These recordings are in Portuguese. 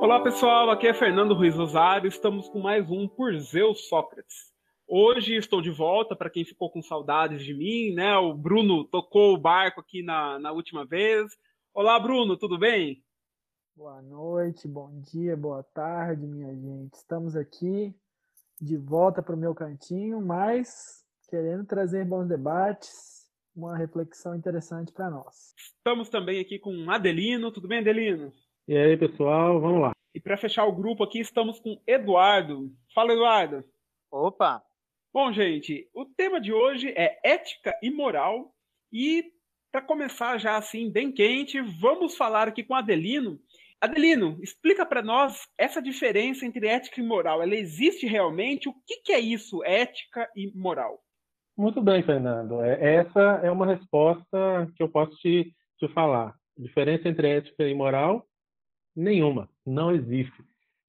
Olá pessoal, aqui é Fernando Ruiz Rosário, estamos com mais um Por Zeus Sócrates. Hoje estou de volta, para quem ficou com saudades de mim, né? O Bruno tocou o barco aqui na, na última vez. Olá Bruno, tudo bem? Boa noite, bom dia, boa tarde, minha gente. Estamos aqui de volta para o meu cantinho, mas querendo trazer bons debates, uma reflexão interessante para nós. Estamos também aqui com Adelino. Tudo bem, Adelino? E aí, pessoal, vamos lá. E para fechar o grupo aqui, estamos com Eduardo. Fala, Eduardo. Opa! Bom, gente, o tema de hoje é ética e moral. E para começar já assim, bem quente, vamos falar aqui com Adelino. Adelino, explica para nós essa diferença entre ética e moral. Ela existe realmente? O que, que é isso, ética e moral? Muito bem, Fernando. É, essa é uma resposta que eu posso te, te falar. Diferença entre ética e moral? Nenhuma. Não existe.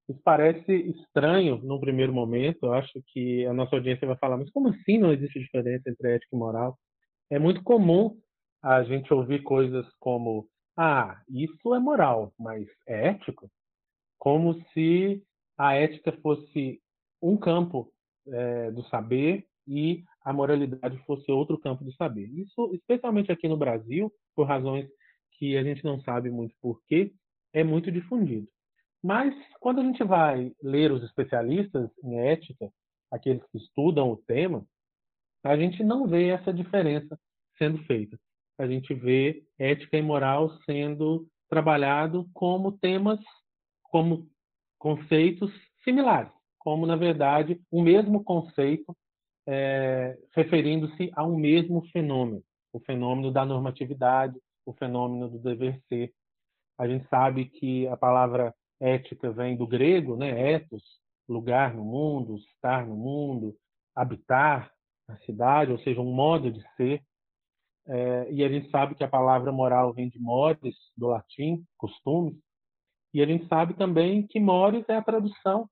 Isso parece estranho num primeiro momento. Eu acho que a nossa audiência vai falar, mas como assim não existe diferença entre ética e moral? É muito comum a gente ouvir coisas como: ah, isso é moral, mas é ético? Como se a ética fosse um campo é, do saber e a moralidade fosse outro campo do saber. Isso, especialmente aqui no Brasil, por razões que a gente não sabe muito porquê, é muito difundido. Mas quando a gente vai ler os especialistas em ética, aqueles que estudam o tema, a gente não vê essa diferença sendo feita. A gente vê ética e moral sendo trabalhado como temas, como conceitos similares, como na verdade o mesmo conceito é, referindo-se a um mesmo fenômeno, o fenômeno da normatividade, o fenômeno do dever ser. A gente sabe que a palavra ética vem do grego, né? Ethos, lugar no mundo, estar no mundo, habitar na cidade, ou seja, um modo de ser. É, e a gente sabe que a palavra moral vem de mores, do latim, costumes. E a gente sabe também que mores é a tradução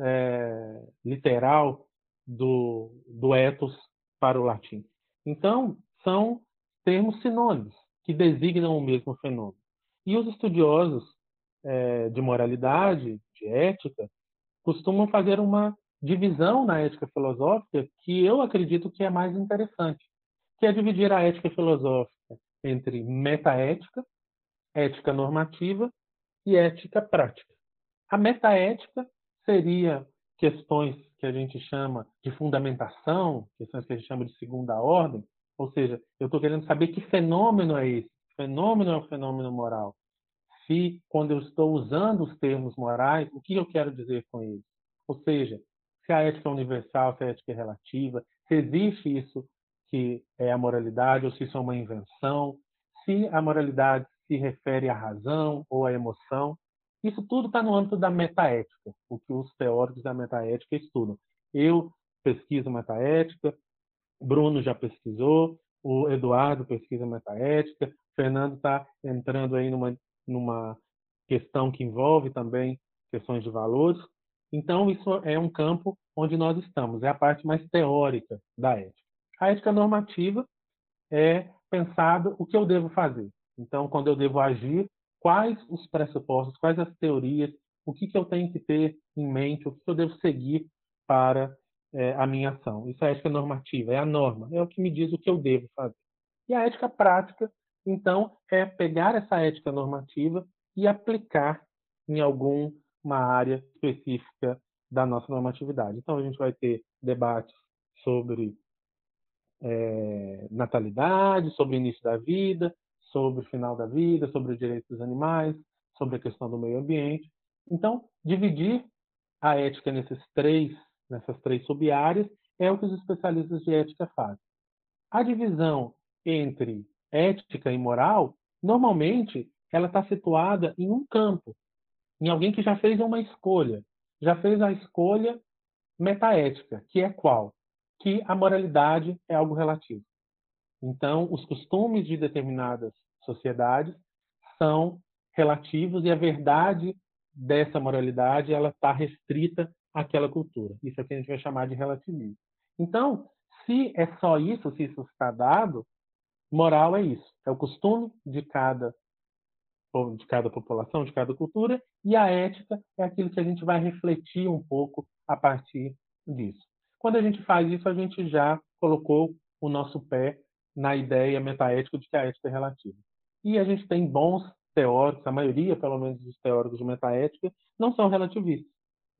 é, literal do, do ethos para o latim. Então, são termos sinônimos que designam o mesmo fenômeno. E os estudiosos é, de moralidade, de ética, costumam fazer uma divisão na ética filosófica que eu acredito que é mais interessante, que é dividir a ética filosófica entre metaética, ética normativa e ética prática. A metaética seria questões que a gente chama de fundamentação, questões que a gente chama de segunda ordem, ou seja, eu estou querendo saber que fenômeno é esse. Fenômeno é o fenômeno moral se, quando eu estou usando os termos morais, o que eu quero dizer com eles. Ou seja, se a ética é universal, se a ética é relativa, se existe isso que é a moralidade ou se isso é uma invenção, se a moralidade se refere à razão ou à emoção. Isso tudo está no âmbito da metaética, o que os teóricos da metaética estudam. Eu pesquiso metaética, Bruno já pesquisou, o Eduardo pesquisa metaética, Fernando está entrando aí numa numa questão que envolve também questões de valores. Então, isso é um campo onde nós estamos, é a parte mais teórica da ética. A ética normativa é pensado o que eu devo fazer. Então, quando eu devo agir, quais os pressupostos, quais as teorias, o que, que eu tenho que ter em mente, o que, que eu devo seguir para é, a minha ação. Isso é a ética normativa, é a norma, é o que me diz o que eu devo fazer. E a ética prática então, é pegar essa ética normativa e aplicar em alguma área específica da nossa normatividade. Então, a gente vai ter debates sobre é, natalidade, sobre início da vida, sobre o final da vida, sobre os direitos dos animais, sobre a questão do meio ambiente. Então, dividir a ética nesses três, nessas três sub-áreas é o que os especialistas de ética fazem. A divisão entre ética e moral, normalmente ela está situada em um campo, em alguém que já fez uma escolha, já fez a escolha metaética, que é qual? Que a moralidade é algo relativo. Então, os costumes de determinadas sociedades são relativos e a verdade dessa moralidade ela está restrita àquela cultura. Isso é que a gente vai chamar de relativismo. Então, se é só isso, se isso está dado, Moral é isso, é o costume de cada de cada população, de cada cultura, e a ética é aquilo que a gente vai refletir um pouco a partir disso. Quando a gente faz isso, a gente já colocou o nosso pé na ideia metaética de que a ética é relativa. E a gente tem bons teóricos, a maioria, pelo menos, dos teóricos de metaética não são relativistas.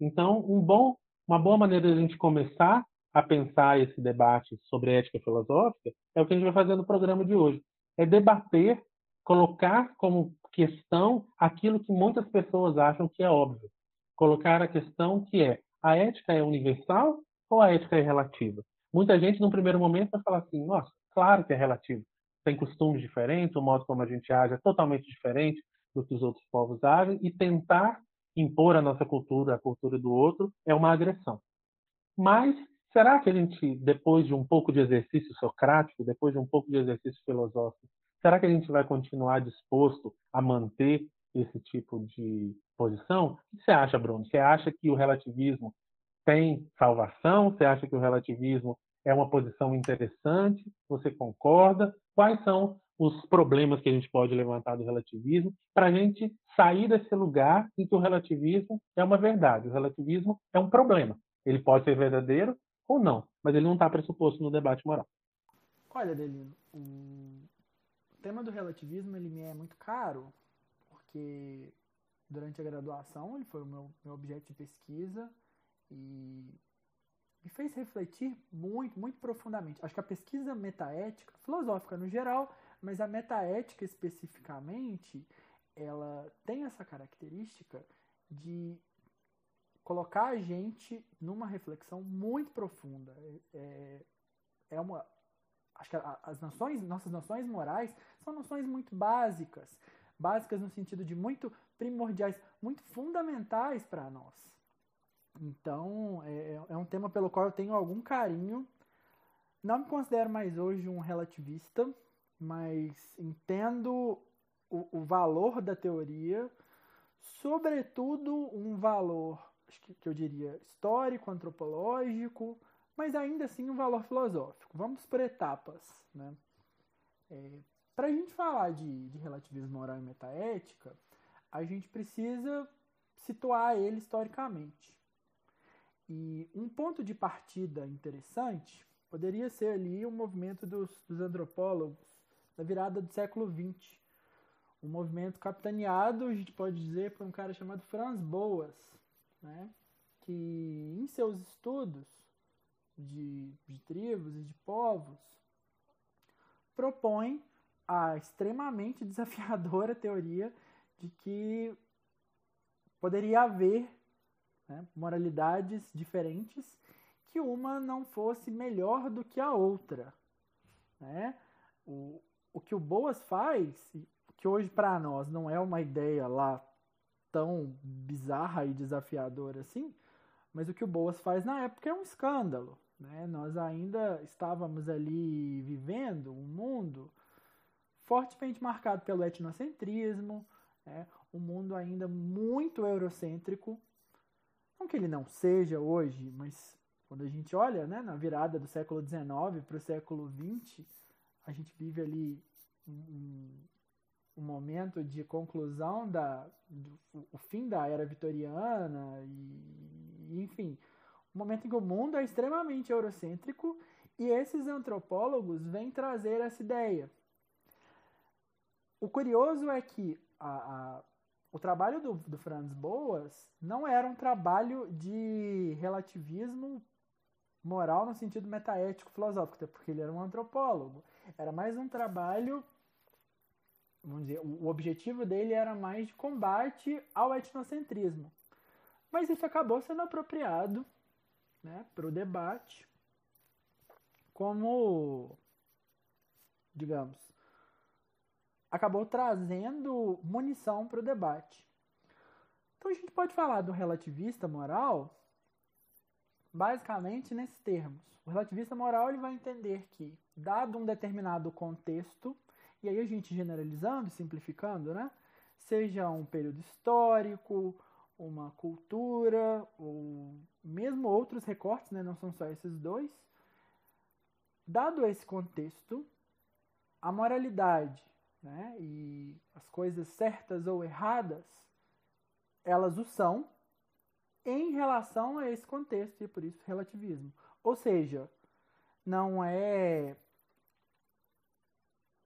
Então, um bom, uma boa maneira de a gente começar a pensar esse debate sobre ética filosófica é o que a gente vai fazer no programa de hoje. É debater, colocar como questão aquilo que muitas pessoas acham que é óbvio. Colocar a questão que é a ética é universal ou a ética é relativa? Muita gente, num primeiro momento, vai falar assim: nossa, claro que é relativo. Tem costumes diferentes, o modo como a gente age é totalmente diferente do que os outros povos agem, e tentar impor a nossa cultura, a cultura do outro, é uma agressão. Mas será que a gente, depois de um pouco de exercício socrático, depois de um pouco de exercício filosófico, será que a gente vai continuar disposto a manter esse tipo de posição? O que você acha, Bruno? Você acha que o relativismo tem salvação? Você acha que o relativismo é uma posição interessante? Você concorda? Quais são os problemas que a gente pode levantar do relativismo para a gente sair desse lugar em que o relativismo é uma verdade, o relativismo é um problema. Ele pode ser verdadeiro ou não, mas ele não está pressuposto no debate moral. Olha, Delino, o tema do relativismo ele me é muito caro, porque durante a graduação ele foi o meu, meu objeto de pesquisa e me fez refletir muito, muito profundamente. Acho que a pesquisa metaética, filosófica no geral, mas a metaética especificamente, ela tem essa característica de colocar a gente numa reflexão muito profunda. É, é uma, acho que as noções, nossas noções morais são noções muito básicas, básicas no sentido de muito primordiais, muito fundamentais para nós. Então, é, é, um tema pelo qual eu tenho algum carinho. Não me considero mais hoje um relativista, mas entendo o, o valor da teoria, sobretudo um valor, que eu diria, histórico, antropológico, mas ainda assim um valor filosófico. Vamos por etapas. Né? É, Para a gente falar de, de relativismo moral e metaética, a gente precisa situar ele historicamente. E um ponto de partida interessante poderia ser ali o movimento dos, dos antropólogos da virada do século XX. Um movimento capitaneado, a gente pode dizer, por um cara chamado Franz Boas, né? que em seus estudos de, de tribos e de povos propõe a extremamente desafiadora teoria de que poderia haver né, moralidades diferentes, que uma não fosse melhor do que a outra. Né? O, o que o Boas faz, que hoje para nós não é uma ideia lá tão bizarra e desafiadora assim, mas o que o Boas faz na época é um escândalo. Né? Nós ainda estávamos ali vivendo um mundo fortemente marcado pelo etnocentrismo, né? um mundo ainda muito eurocêntrico, não que ele não seja hoje, mas quando a gente olha né, na virada do século XIX para o século XX, a gente vive ali um, um momento de conclusão da do, o fim da era vitoriana e enfim um momento em que o mundo é extremamente eurocêntrico e esses antropólogos vêm trazer essa ideia o curioso é que a, a o trabalho do, do Franz Boas não era um trabalho de relativismo moral no sentido metaético filosófico, até porque ele era um antropólogo. Era mais um trabalho, vamos dizer, o objetivo dele era mais de combate ao etnocentrismo. Mas isso acabou sendo apropriado né, para o debate como, digamos, acabou trazendo munição para o debate. Então a gente pode falar do relativista moral basicamente nesses termos. O relativista moral ele vai entender que, dado um determinado contexto, e aí a gente generalizando, simplificando, né? Seja um período histórico, uma cultura, ou mesmo outros recortes, né? Não são só esses dois. Dado esse contexto, a moralidade né? E as coisas certas ou erradas, elas o são em relação a esse contexto e por isso relativismo. Ou seja, não é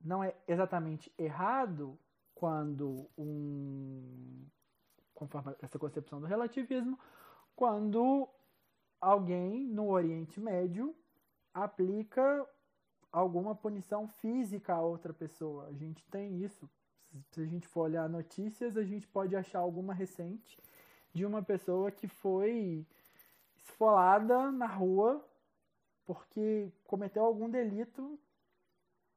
não é exatamente errado quando um conforme essa concepção do relativismo, quando alguém no Oriente Médio aplica alguma punição física a outra pessoa. A gente tem isso. Se a gente for olhar notícias, a gente pode achar alguma recente de uma pessoa que foi esfolada na rua porque cometeu algum delito,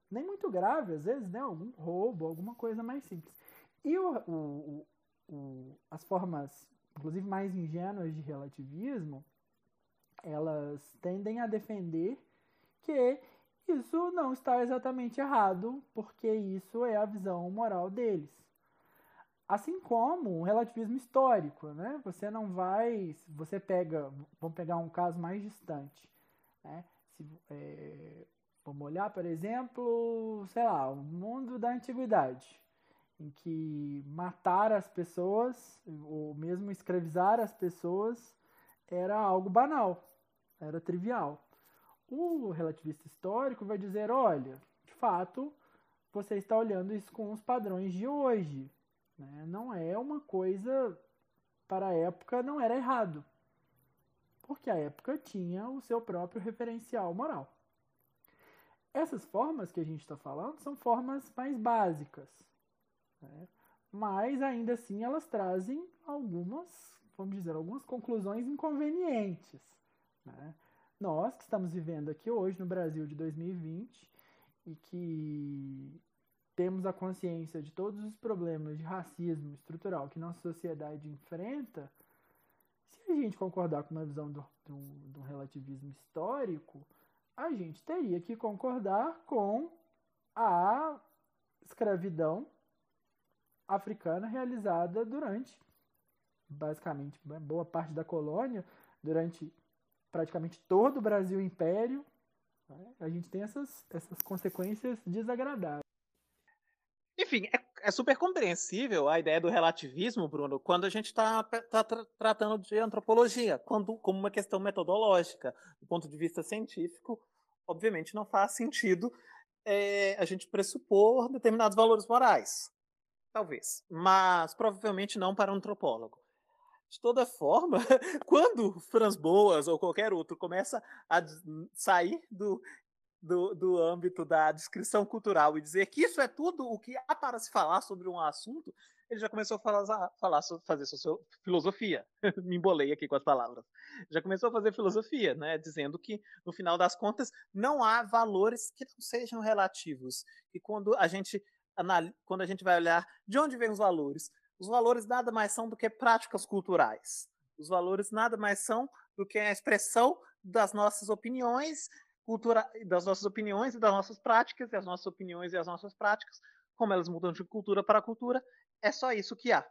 nem muito grave, às vezes, né? Algum roubo, alguma coisa mais simples. E o, o, o, as formas, inclusive mais ingênuas de relativismo, elas tendem a defender que isso não está exatamente errado, porque isso é a visão moral deles. Assim como o relativismo histórico, né? Você não vai, você pega, vamos pegar um caso mais distante, né? Se, é, vamos olhar, por exemplo, sei lá, o mundo da antiguidade, em que matar as pessoas, ou mesmo escravizar as pessoas, era algo banal, era trivial. O relativista histórico vai dizer: olha, de fato, você está olhando isso com os padrões de hoje. Né? Não é uma coisa. Para a época, não era errado. Porque a época tinha o seu próprio referencial moral. Essas formas que a gente está falando são formas mais básicas. Né? Mas ainda assim elas trazem algumas, vamos dizer, algumas conclusões inconvenientes. Né? Nós que estamos vivendo aqui hoje no Brasil de 2020 e que temos a consciência de todos os problemas de racismo estrutural que nossa sociedade enfrenta, se a gente concordar com uma visão do, do, do relativismo histórico, a gente teria que concordar com a escravidão africana realizada durante, basicamente, boa parte da colônia, durante praticamente todo o Brasil Império, né, a gente tem essas, essas consequências desagradáveis. Enfim, é, é, super compreensível a ideia do relativismo, Bruno, quando a gente está tá tra tratando de antropologia, quando, como uma questão metodológica. Do ponto de vista científico, obviamente não faz sentido é, a gente pressupor determinados valores morais. Talvez. Mas provavelmente não para um antropólogo. De toda forma, quando Franz Boas ou qualquer outro começa a sair do, do, do âmbito da descrição cultural e dizer que isso é tudo o que há para se falar sobre um assunto, ele já começou a falar, falar fazer socio, filosofia. Me embolei aqui com as palavras. Já começou a fazer filosofia, né? Dizendo que, no final das contas, não há valores que não sejam relativos. E quando a gente quando a gente vai olhar de onde vêm os valores, os valores nada mais são do que práticas culturais. Os valores nada mais são do que a expressão das nossas opiniões, cultura, das nossas opiniões e das nossas práticas, e as nossas opiniões e as nossas práticas, como elas mudam de cultura para cultura, é só isso que há.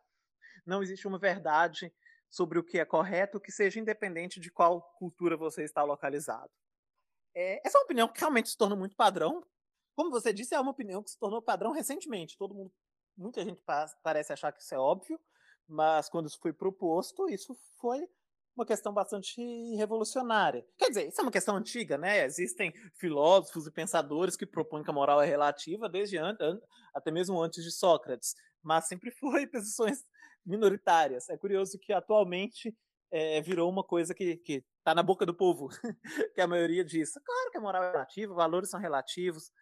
Não existe uma verdade sobre o que é correto que seja independente de qual cultura você está localizado. É, essa é uma opinião que realmente se torna muito padrão. Como você disse, é uma opinião que se tornou padrão recentemente. Todo mundo muita gente parece achar que isso é óbvio, mas quando isso foi proposto, isso foi uma questão bastante revolucionária. Quer dizer, isso é uma questão antiga, né? Existem filósofos e pensadores que propõem que a moral é relativa desde antes, até mesmo antes de Sócrates, mas sempre foi posições minoritárias. É curioso que atualmente é, virou uma coisa que está na boca do povo, que a maioria diz. Claro que a moral é relativa, valores são relativos.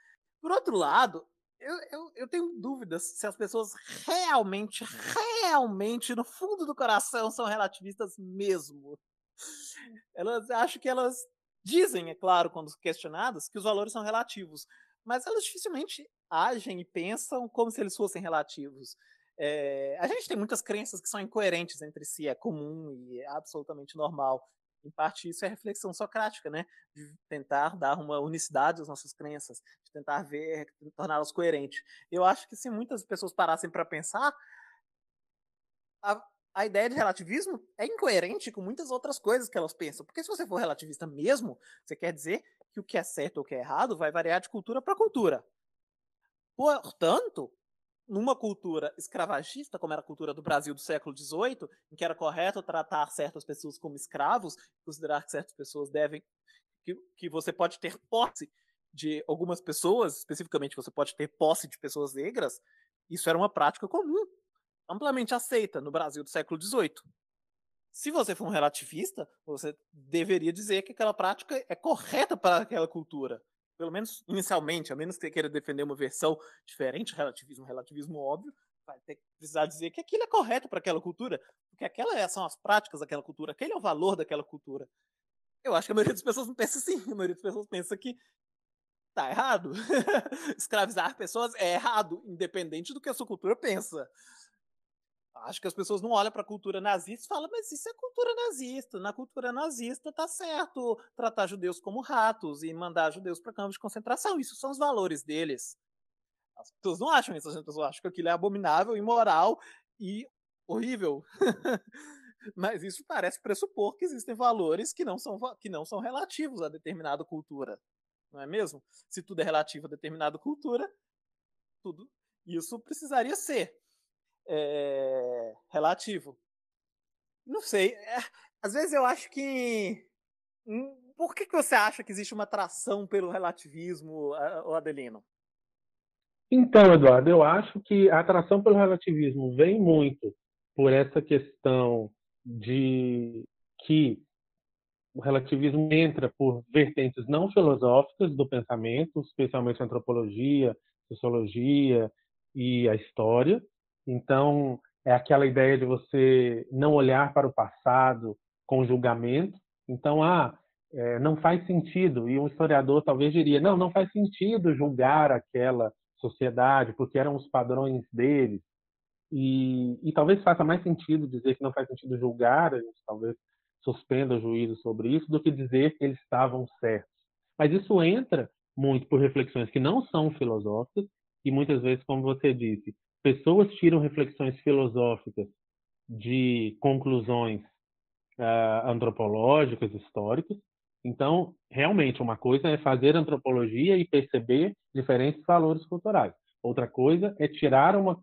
Por outro lado, eu, eu, eu, tenho dúvidas se as pessoas realmente, realmente, no fundo do coração, são relativistas mesmo. Elas acho que elas dizem, é claro, quando questionadas, que os valores são relativos, mas elas dificilmente agem e pensam como se eles fossem relativos. É, a gente tem muitas crenças que são incoerentes entre si, é comum e é absolutamente normal em parte isso é reflexão socrática, né? De tentar dar uma unicidade às nossas crenças, de tentar ver, torná-las coerentes. Eu acho que se muitas pessoas parassem para pensar, a, a ideia de relativismo é incoerente com muitas outras coisas que elas pensam. Porque se você for relativista mesmo, você quer dizer que o que é certo ou o que é errado vai variar de cultura para cultura. Portanto, numa cultura escravagista, como era a cultura do Brasil do século XVIII, em que era correto tratar certas pessoas como escravos, considerar que certas pessoas devem. que, que você pode ter posse de algumas pessoas, especificamente você pode ter posse de pessoas negras, isso era uma prática comum, amplamente aceita no Brasil do século XVIII. Se você for um relativista, você deveria dizer que aquela prática é correta para aquela cultura pelo menos inicialmente, a menos que queira defender uma versão diferente, relativismo, relativismo óbvio, vai ter que precisar dizer que aquilo é correto para aquela cultura, porque aquelas são as práticas daquela cultura, aquele é o valor daquela cultura. Eu acho que a maioria das pessoas não pensa assim, a maioria das pessoas pensa que tá errado. Escravizar pessoas é errado, independente do que a sua cultura pensa. Acho que as pessoas não olham para a cultura nazista e falam, mas isso é cultura nazista. Na cultura nazista tá certo tratar judeus como ratos e mandar judeus para campos de concentração. Isso são os valores deles. As pessoas não acham isso, as pessoas acham que aquilo é abominável, imoral e horrível. mas isso parece pressupor que existem valores que não são, que não são relativos a determinada cultura. Não é mesmo? Se tudo é relativo a determinada cultura, tudo isso precisaria ser é, relativo. Não sei. É, às vezes eu acho que. Hum, por que, que você acha que existe uma atração pelo relativismo, Adelino? Então, Eduardo, eu acho que a atração pelo relativismo vem muito por essa questão de que o relativismo entra por vertentes não filosóficas do pensamento, especialmente a antropologia, sociologia e a história, então, é aquela ideia de você não olhar para o passado com julgamento. Então, ah, é, não faz sentido, e um historiador talvez diria: não, não faz sentido julgar aquela sociedade, porque eram os padrões deles. E, e talvez faça mais sentido dizer que não faz sentido julgar, a gente talvez suspenda o juízo sobre isso, do que dizer que eles estavam certos. Mas isso entra muito por reflexões que não são filosóficas, e muitas vezes, como você disse, pessoas tiram reflexões filosóficas de conclusões uh, antropológicas, históricas. Então, realmente, uma coisa é fazer antropologia e perceber diferentes valores culturais. Outra coisa é tirar uma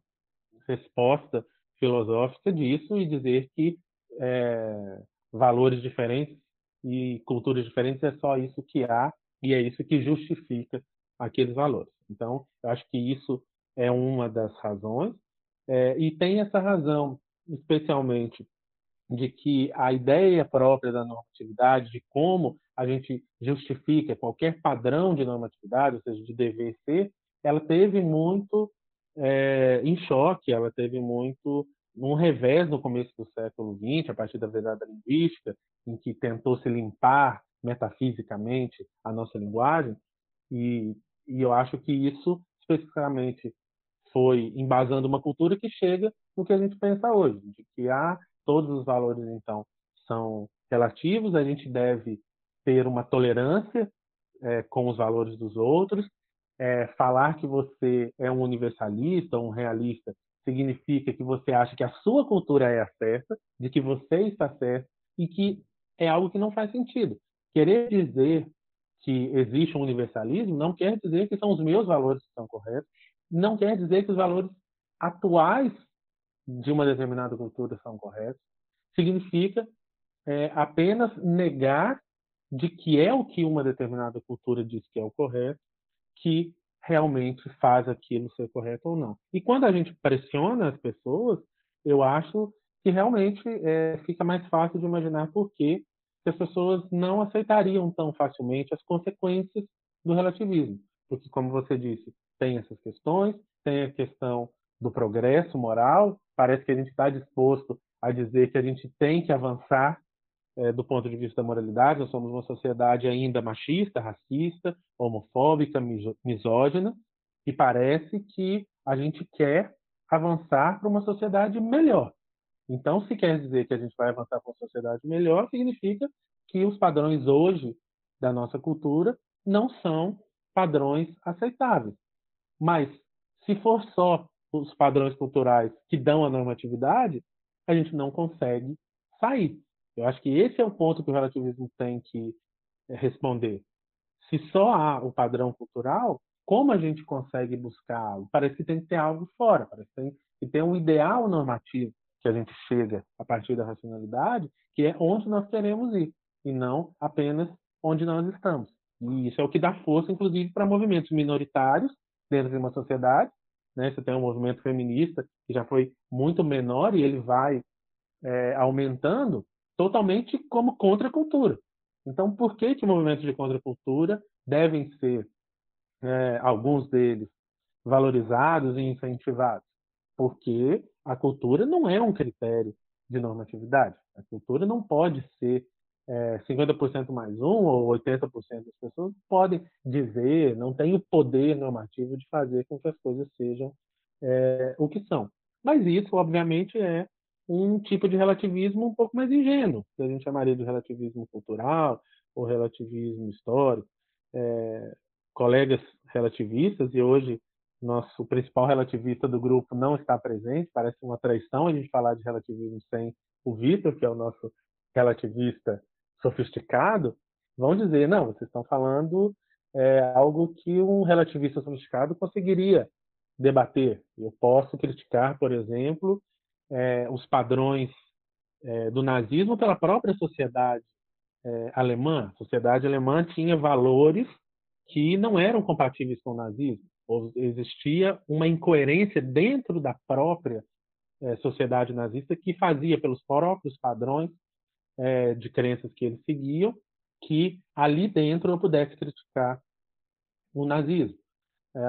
resposta filosófica disso e dizer que é, valores diferentes e culturas diferentes é só isso que há e é isso que justifica aqueles valores. Então, eu acho que isso é uma das razões, é, e tem essa razão, especialmente, de que a ideia própria da normatividade, de como a gente justifica qualquer padrão de normatividade, ou seja, de dever ser, ela teve muito é, em choque, ela teve muito um revés no começo do século XX, a partir da verdade linguística, em que tentou se limpar metafisicamente a nossa linguagem, e, e eu acho que isso, especificamente foi embasando uma cultura que chega no que a gente pensa hoje, de que há todos os valores então são relativos, a gente deve ter uma tolerância é, com os valores dos outros, é, falar que você é um universalista, um realista, significa que você acha que a sua cultura é a certa, de que você está certo e que é algo que não faz sentido. Querer dizer que existe um universalismo não quer dizer que são os meus valores que são corretos, não quer dizer que os valores atuais de uma determinada cultura são corretos. Significa é, apenas negar de que é o que uma determinada cultura diz que é o correto, que realmente faz aquilo ser correto ou não. E quando a gente pressiona as pessoas, eu acho que realmente é, fica mais fácil de imaginar por que as pessoas não aceitariam tão facilmente as consequências do relativismo. Porque, como você disse, tem essas questões, tem a questão do progresso moral. Parece que a gente está disposto a dizer que a gente tem que avançar é, do ponto de vista da moralidade. Nós somos uma sociedade ainda machista, racista, homofóbica, misógina, e parece que a gente quer avançar para uma sociedade melhor. Então, se quer dizer que a gente vai avançar para uma sociedade melhor, significa que os padrões hoje da nossa cultura não são padrões aceitáveis. Mas, se for só os padrões culturais que dão a normatividade, a gente não consegue sair. Eu acho que esse é o ponto que o relativismo tem que eh, responder. Se só há o padrão cultural, como a gente consegue buscar algo? Parece que tem que ter algo fora, parece que tem um ideal normativo que a gente chega a partir da racionalidade, que é onde nós queremos ir, e não apenas onde nós estamos. E isso é o que dá força, inclusive, para movimentos minoritários dentro de uma sociedade. Né? Você tem um movimento feminista que já foi muito menor e ele vai é, aumentando totalmente como contracultura. Então, por que que movimentos de contracultura devem ser, é, alguns deles, valorizados e incentivados? Porque a cultura não é um critério de normatividade. A cultura não pode ser é, 50% mais um ou 80% das pessoas podem dizer, não tem o poder normativo de fazer com que as coisas sejam é, o que são. Mas isso, obviamente, é um tipo de relativismo um pouco mais ingênuo, que a gente chamaria de relativismo cultural ou relativismo histórico. É, colegas relativistas, e hoje nosso principal relativista do grupo não está presente, parece uma traição a gente falar de relativismo sem o Vitor, que é o nosso relativista sofisticado, vão dizer, não, vocês estão falando é, algo que um relativista sofisticado conseguiria debater. Eu posso criticar, por exemplo, é, os padrões é, do nazismo pela própria sociedade é, alemã. A sociedade alemã tinha valores que não eram compatíveis com o nazismo. Ou existia uma incoerência dentro da própria é, sociedade nazista que fazia pelos próprios padrões é, de crenças que eles seguiam que ali dentro eu pudesse criticar o nazismo. É,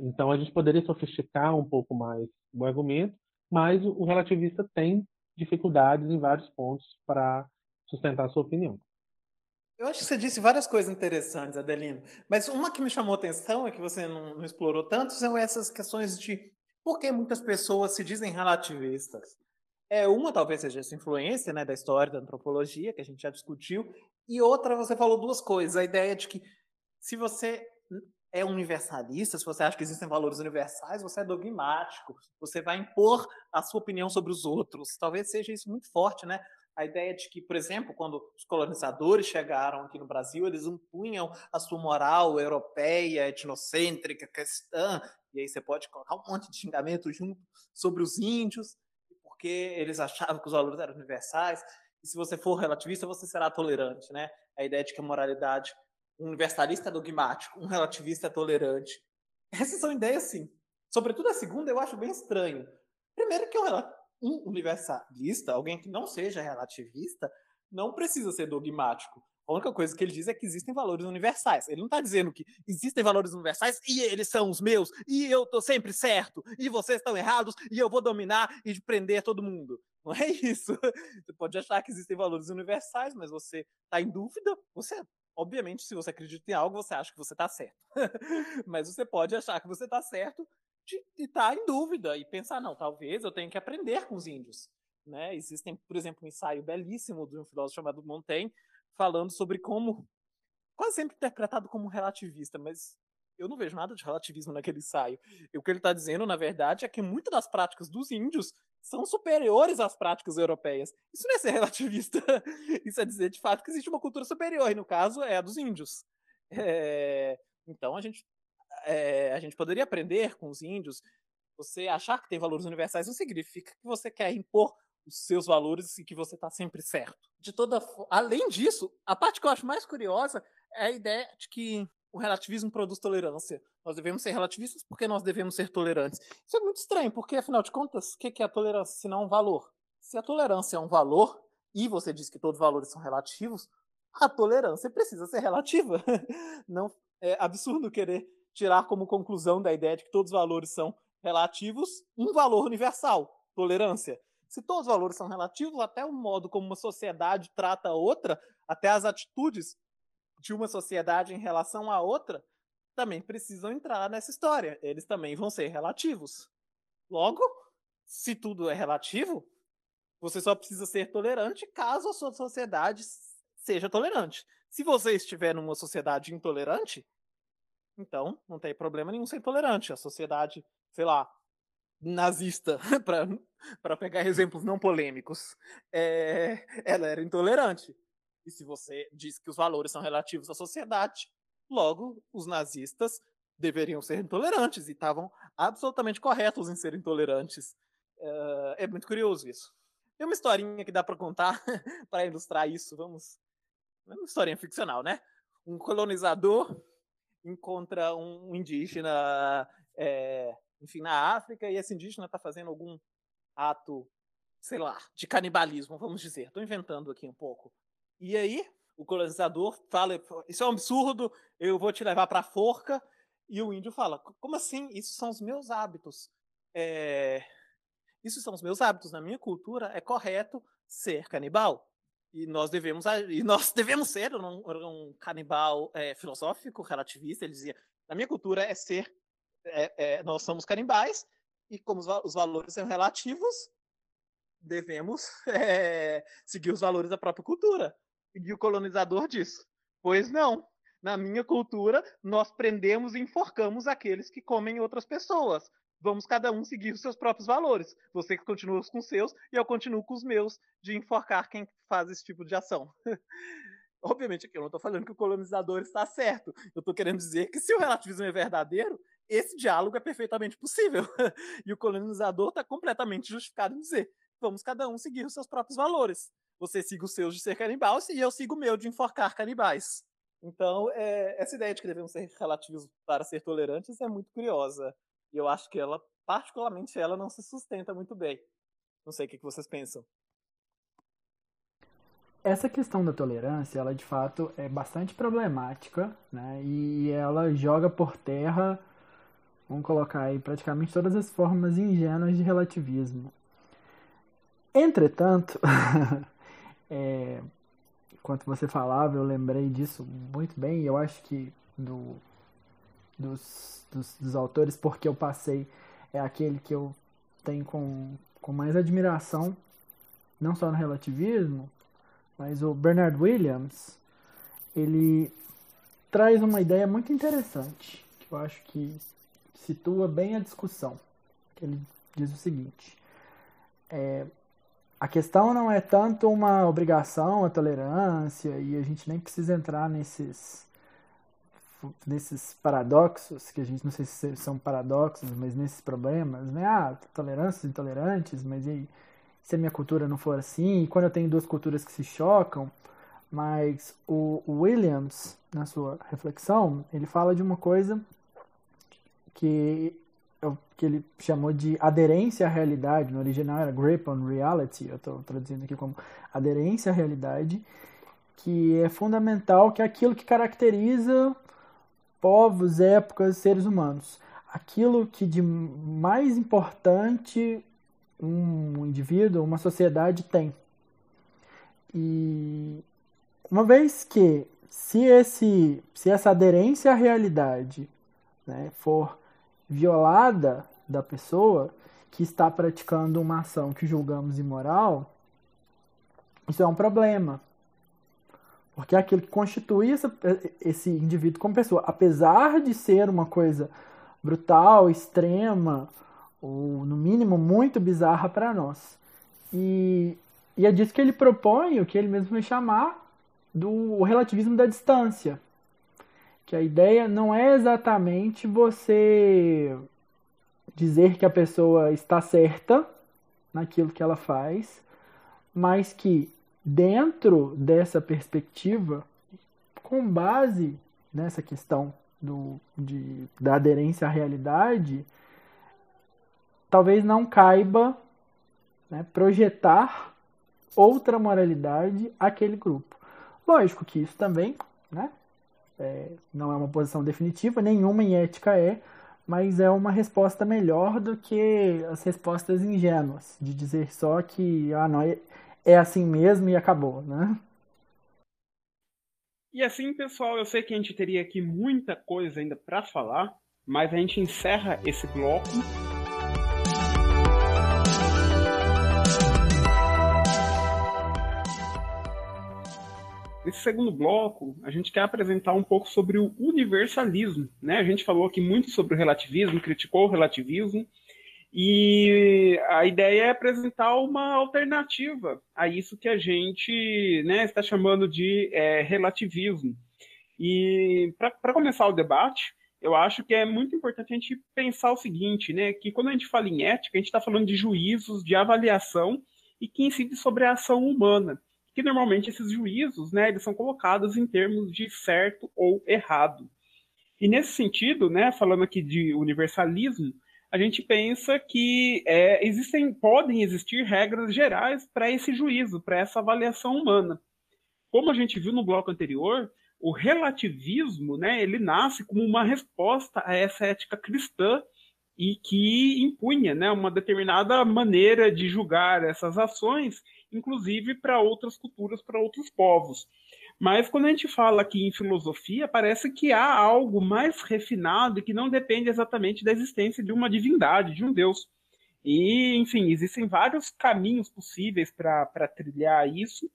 então a gente poderia sofisticar um pouco mais o argumento, mas o relativista tem dificuldades em vários pontos para sustentar a sua opinião. Eu acho que você disse várias coisas interessantes, Adelino, mas uma que me chamou atenção é que você não, não explorou tanto são essas questões de por que muitas pessoas se dizem relativistas. É, uma talvez seja essa influência né, da história da antropologia, que a gente já discutiu, e outra você falou duas coisas. A ideia de que se você é universalista, se você acha que existem valores universais, você é dogmático, você vai impor a sua opinião sobre os outros. Talvez seja isso muito forte, né? A ideia de que, por exemplo, quando os colonizadores chegaram aqui no Brasil, eles impunham a sua moral europeia, etnocêntrica, cristã, e aí você pode colocar um monte de xingamento junto sobre os índios porque eles achavam que os valores eram universais. E se você for relativista, você será tolerante, né? A ideia de que a moralidade, um universalista é dogmático, um relativista é tolerante. Essas são ideias, sim. Sobretudo a segunda, eu acho bem estranho. Primeiro que um universalista, alguém que não seja relativista, não precisa ser dogmático. A única coisa que ele diz é que existem valores universais. Ele não está dizendo que existem valores universais e eles são os meus, e eu estou sempre certo, e vocês estão errados, e eu vou dominar e prender todo mundo. Não é isso. Você pode achar que existem valores universais, mas você está em dúvida. Você, obviamente, se você acredita em algo, você acha que você está certo. mas você pode achar que você está certo e estar tá em dúvida e pensar, não, talvez eu tenha que aprender com os índios. Né? Existem, por exemplo, um ensaio belíssimo de um filósofo chamado Montaigne, falando sobre como, quase sempre interpretado como relativista, mas eu não vejo nada de relativismo naquele ensaio. E o que ele está dizendo, na verdade, é que muitas das práticas dos índios são superiores às práticas europeias. Isso não é ser relativista. Isso é dizer, de fato, que existe uma cultura superior, e no caso é a dos índios. É... Então a gente, é... a gente poderia aprender com os índios. Você achar que tem valores universais não significa que você quer impor os seus valores e que você está sempre certo. De toda além disso, a parte que eu acho mais curiosa é a ideia de que o relativismo produz tolerância. Nós devemos ser relativistas porque nós devemos ser tolerantes. Isso é muito estranho, porque afinal de contas, o que é a tolerância se não um valor? Se a tolerância é um valor e você diz que todos os valores são relativos, a tolerância precisa ser relativa. Não é absurdo querer tirar como conclusão da ideia de que todos os valores são relativos um valor universal, tolerância. Se todos os valores são relativos, até o modo como uma sociedade trata a outra, até as atitudes de uma sociedade em relação à outra, também precisam entrar nessa história. Eles também vão ser relativos. Logo, se tudo é relativo, você só precisa ser tolerante caso a sua sociedade seja tolerante. Se você estiver numa sociedade intolerante, então não tem problema nenhum ser intolerante. A sociedade, sei lá, nazista, para pegar exemplos não polêmicos, é, ela era intolerante. E se você diz que os valores são relativos à sociedade, logo os nazistas deveriam ser intolerantes e estavam absolutamente corretos em serem intolerantes. é muito curioso isso. Tem uma historinha que dá para contar para ilustrar isso. Vamos. É uma historinha ficcional, né? Um colonizador encontra um indígena, é, enfim, na África, e esse indígena está fazendo algum ato, sei lá, de canibalismo, vamos dizer. Estou inventando aqui um pouco. E aí, o colonizador fala: Isso é um absurdo, eu vou te levar para a forca. E o índio fala: Como assim? Isso são os meus hábitos. É... Isso são os meus hábitos. Na minha cultura é correto ser canibal. E nós devemos, e nós devemos ser um, um canibal é, filosófico, relativista. Ele dizia: Na minha cultura é ser. É, é, nós somos canibais, e como os, os valores são relativos, devemos é, seguir os valores da própria cultura. E o colonizador diz: Pois não. Na minha cultura, nós prendemos e enforcamos aqueles que comem outras pessoas. Vamos cada um seguir os seus próprios valores. Você continua com os seus e eu continuo com os meus de enforcar quem faz esse tipo de ação. Obviamente aqui eu não estou falando que o colonizador está certo. Eu estou querendo dizer que se o relativismo é verdadeiro, esse diálogo é perfeitamente possível. e o colonizador está completamente justificado em dizer: vamos cada um seguir os seus próprios valores. Você siga os seus de ser canibal e eu sigo o meu de enforcar canibais. Então, é, essa ideia de que devemos ser relativos para ser tolerantes é muito curiosa. E eu acho que ela, particularmente ela, não se sustenta muito bem. Não sei o que vocês pensam. Essa questão da tolerância, ela de fato é bastante problemática, né? E ela joga por terra, vamos colocar aí, praticamente todas as formas ingênuas de relativismo. Entretanto, é, enquanto você falava, eu lembrei disso muito bem, e eu acho que do, dos, dos, dos, autores, porque eu passei, é aquele que eu tenho com, com mais admiração, não só no relativismo, mas o Bernard Williams, ele traz uma ideia muito interessante, que eu acho que situa bem a discussão. Ele diz o seguinte: é, a questão não é tanto uma obrigação, a tolerância, e a gente nem precisa entrar nesses nesses paradoxos, que a gente não sei se são paradoxos, mas nesses problemas, né? Ah, tolerâncias, intolerantes, mas e se a minha cultura não for assim? E quando eu tenho duas culturas que se chocam, mas o Williams, na sua reflexão, ele fala de uma coisa que, que ele chamou de aderência à realidade. No original era grip on reality, eu estou traduzindo aqui como aderência à realidade, que é fundamental, que é aquilo que caracteriza povos, épocas, seres humanos. Aquilo que de mais importante um indivíduo, uma sociedade tem. E uma vez que se, esse, se essa aderência à realidade né, for violada da pessoa que está praticando uma ação que julgamos imoral, isso é um problema. Porque é aquilo que constitui essa, esse indivíduo como pessoa. Apesar de ser uma coisa brutal, extrema, ou no mínimo muito bizarra para nós. E, e é disso que ele propõe o que ele mesmo vai chamar do relativismo da distância. Que a ideia não é exatamente você dizer que a pessoa está certa naquilo que ela faz, mas que dentro dessa perspectiva, com base nessa questão do, de, da aderência à realidade, talvez não caiba né, projetar outra moralidade àquele grupo. Lógico que isso também né, é, não é uma posição definitiva, nenhuma em ética é, mas é uma resposta melhor do que as respostas ingênuas, de dizer só que ah, não, é, é assim mesmo e acabou, né? E assim, pessoal, eu sei que a gente teria aqui muita coisa ainda para falar, mas a gente encerra esse bloco Nesse segundo bloco, a gente quer apresentar um pouco sobre o universalismo. Né? A gente falou aqui muito sobre o relativismo, criticou o relativismo, e a ideia é apresentar uma alternativa a isso que a gente né, está chamando de é, relativismo. E para começar o debate, eu acho que é muito importante a gente pensar o seguinte, né? Que quando a gente fala em ética, a gente está falando de juízos, de avaliação e que incide sobre a ação humana. Que normalmente esses juízos, né, eles são colocados em termos de certo ou errado. E nesse sentido, né, falando aqui de universalismo, a gente pensa que é, existem, podem existir regras gerais para esse juízo, para essa avaliação humana. Como a gente viu no bloco anterior, o relativismo, né, ele nasce como uma resposta a essa ética cristã e que impunha né, uma determinada maneira de julgar essas ações, inclusive para outras culturas, para outros povos. Mas quando a gente fala aqui em filosofia, parece que há algo mais refinado e que não depende exatamente da existência de uma divindade, de um Deus. E, enfim, existem vários caminhos possíveis para trilhar isso.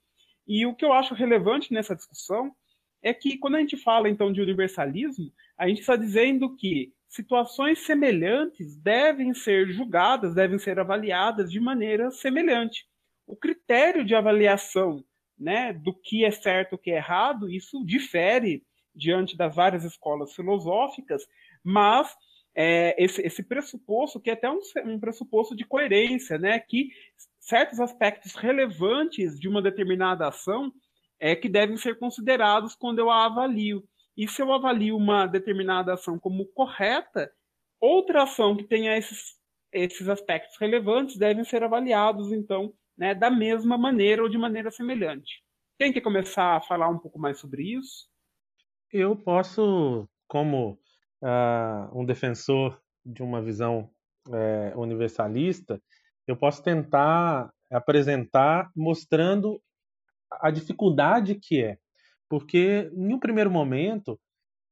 E o que eu acho relevante nessa discussão é que quando a gente fala então de universalismo, a gente está dizendo que situações semelhantes devem ser julgadas, devem ser avaliadas de maneira semelhante. O critério de avaliação né, do que é certo o que é errado, isso difere diante das várias escolas filosóficas, mas é, esse, esse, pressuposto, que é até um, um pressuposto de coerência, né, que certos aspectos relevantes de uma determinada ação é, que devem ser considerados quando eu a avalio. E se eu avalio uma determinada ação como correta, outra ação que tenha esses, esses aspectos relevantes devem ser avaliados, então, né, da mesma maneira ou de maneira semelhante. Quem quer começar a falar um pouco mais sobre isso? Eu posso, como uh, um defensor de uma visão uh, universalista, eu posso tentar apresentar mostrando a dificuldade que é. Porque, em um primeiro momento,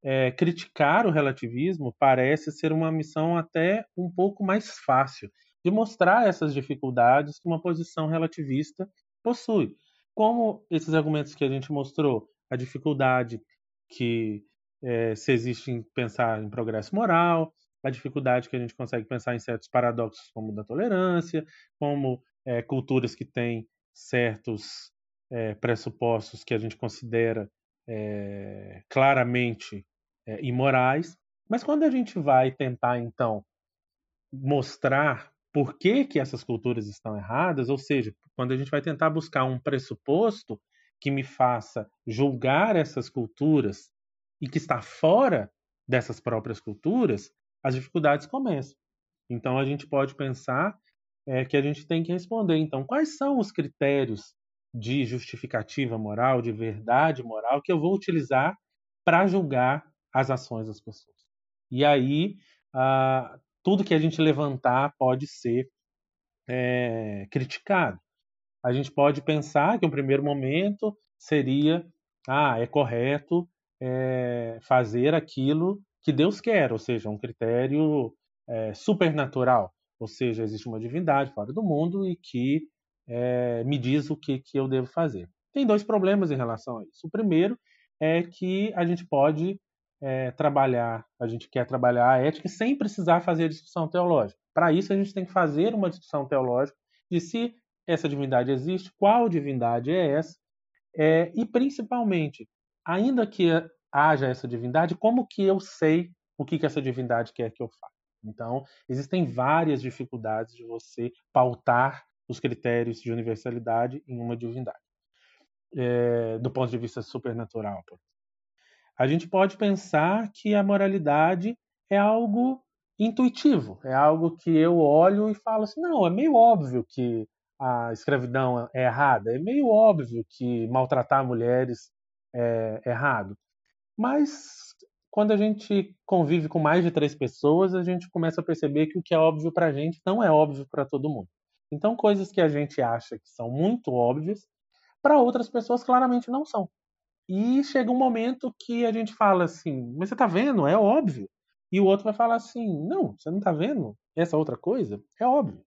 é, criticar o relativismo parece ser uma missão até um pouco mais fácil de mostrar essas dificuldades que uma posição relativista possui. Como esses argumentos que a gente mostrou, a dificuldade que é, se existe em pensar em progresso moral, a dificuldade que a gente consegue pensar em certos paradoxos como da tolerância, como é, culturas que têm certos é, pressupostos que a gente considera é, claramente é, imorais, mas quando a gente vai tentar então mostrar por que, que essas culturas estão erradas, ou seja, quando a gente vai tentar buscar um pressuposto que me faça julgar essas culturas e que está fora dessas próprias culturas, as dificuldades começam. Então a gente pode pensar é, que a gente tem que responder. Então, quais são os critérios de justificativa moral, de verdade moral, que eu vou utilizar para julgar as ações das pessoas. E aí, ah, tudo que a gente levantar pode ser é, criticado. A gente pode pensar que um primeiro momento seria, ah, é correto é, fazer aquilo que Deus quer, ou seja, um critério é, supernatural, ou seja, existe uma divindade fora do mundo e que é, me diz o que, que eu devo fazer. Tem dois problemas em relação a isso. O primeiro é que a gente pode é, trabalhar, a gente quer trabalhar a ética sem precisar fazer a discussão teológica. Para isso, a gente tem que fazer uma discussão teológica de se essa divindade existe, qual divindade é essa, é, e principalmente, ainda que haja essa divindade, como que eu sei o que, que essa divindade quer que eu faça? Então, existem várias dificuldades de você pautar os critérios de universalidade em uma divindade, é, do ponto de vista supernatural. A gente pode pensar que a moralidade é algo intuitivo, é algo que eu olho e falo assim, não, é meio óbvio que a escravidão é errada, é meio óbvio que maltratar mulheres é errado. Mas quando a gente convive com mais de três pessoas, a gente começa a perceber que o que é óbvio para a gente não é óbvio para todo mundo. Então, coisas que a gente acha que são muito óbvias, para outras pessoas claramente não são. E chega um momento que a gente fala assim, mas você está vendo? É óbvio. E o outro vai falar assim, não, você não está vendo essa outra coisa? É óbvio.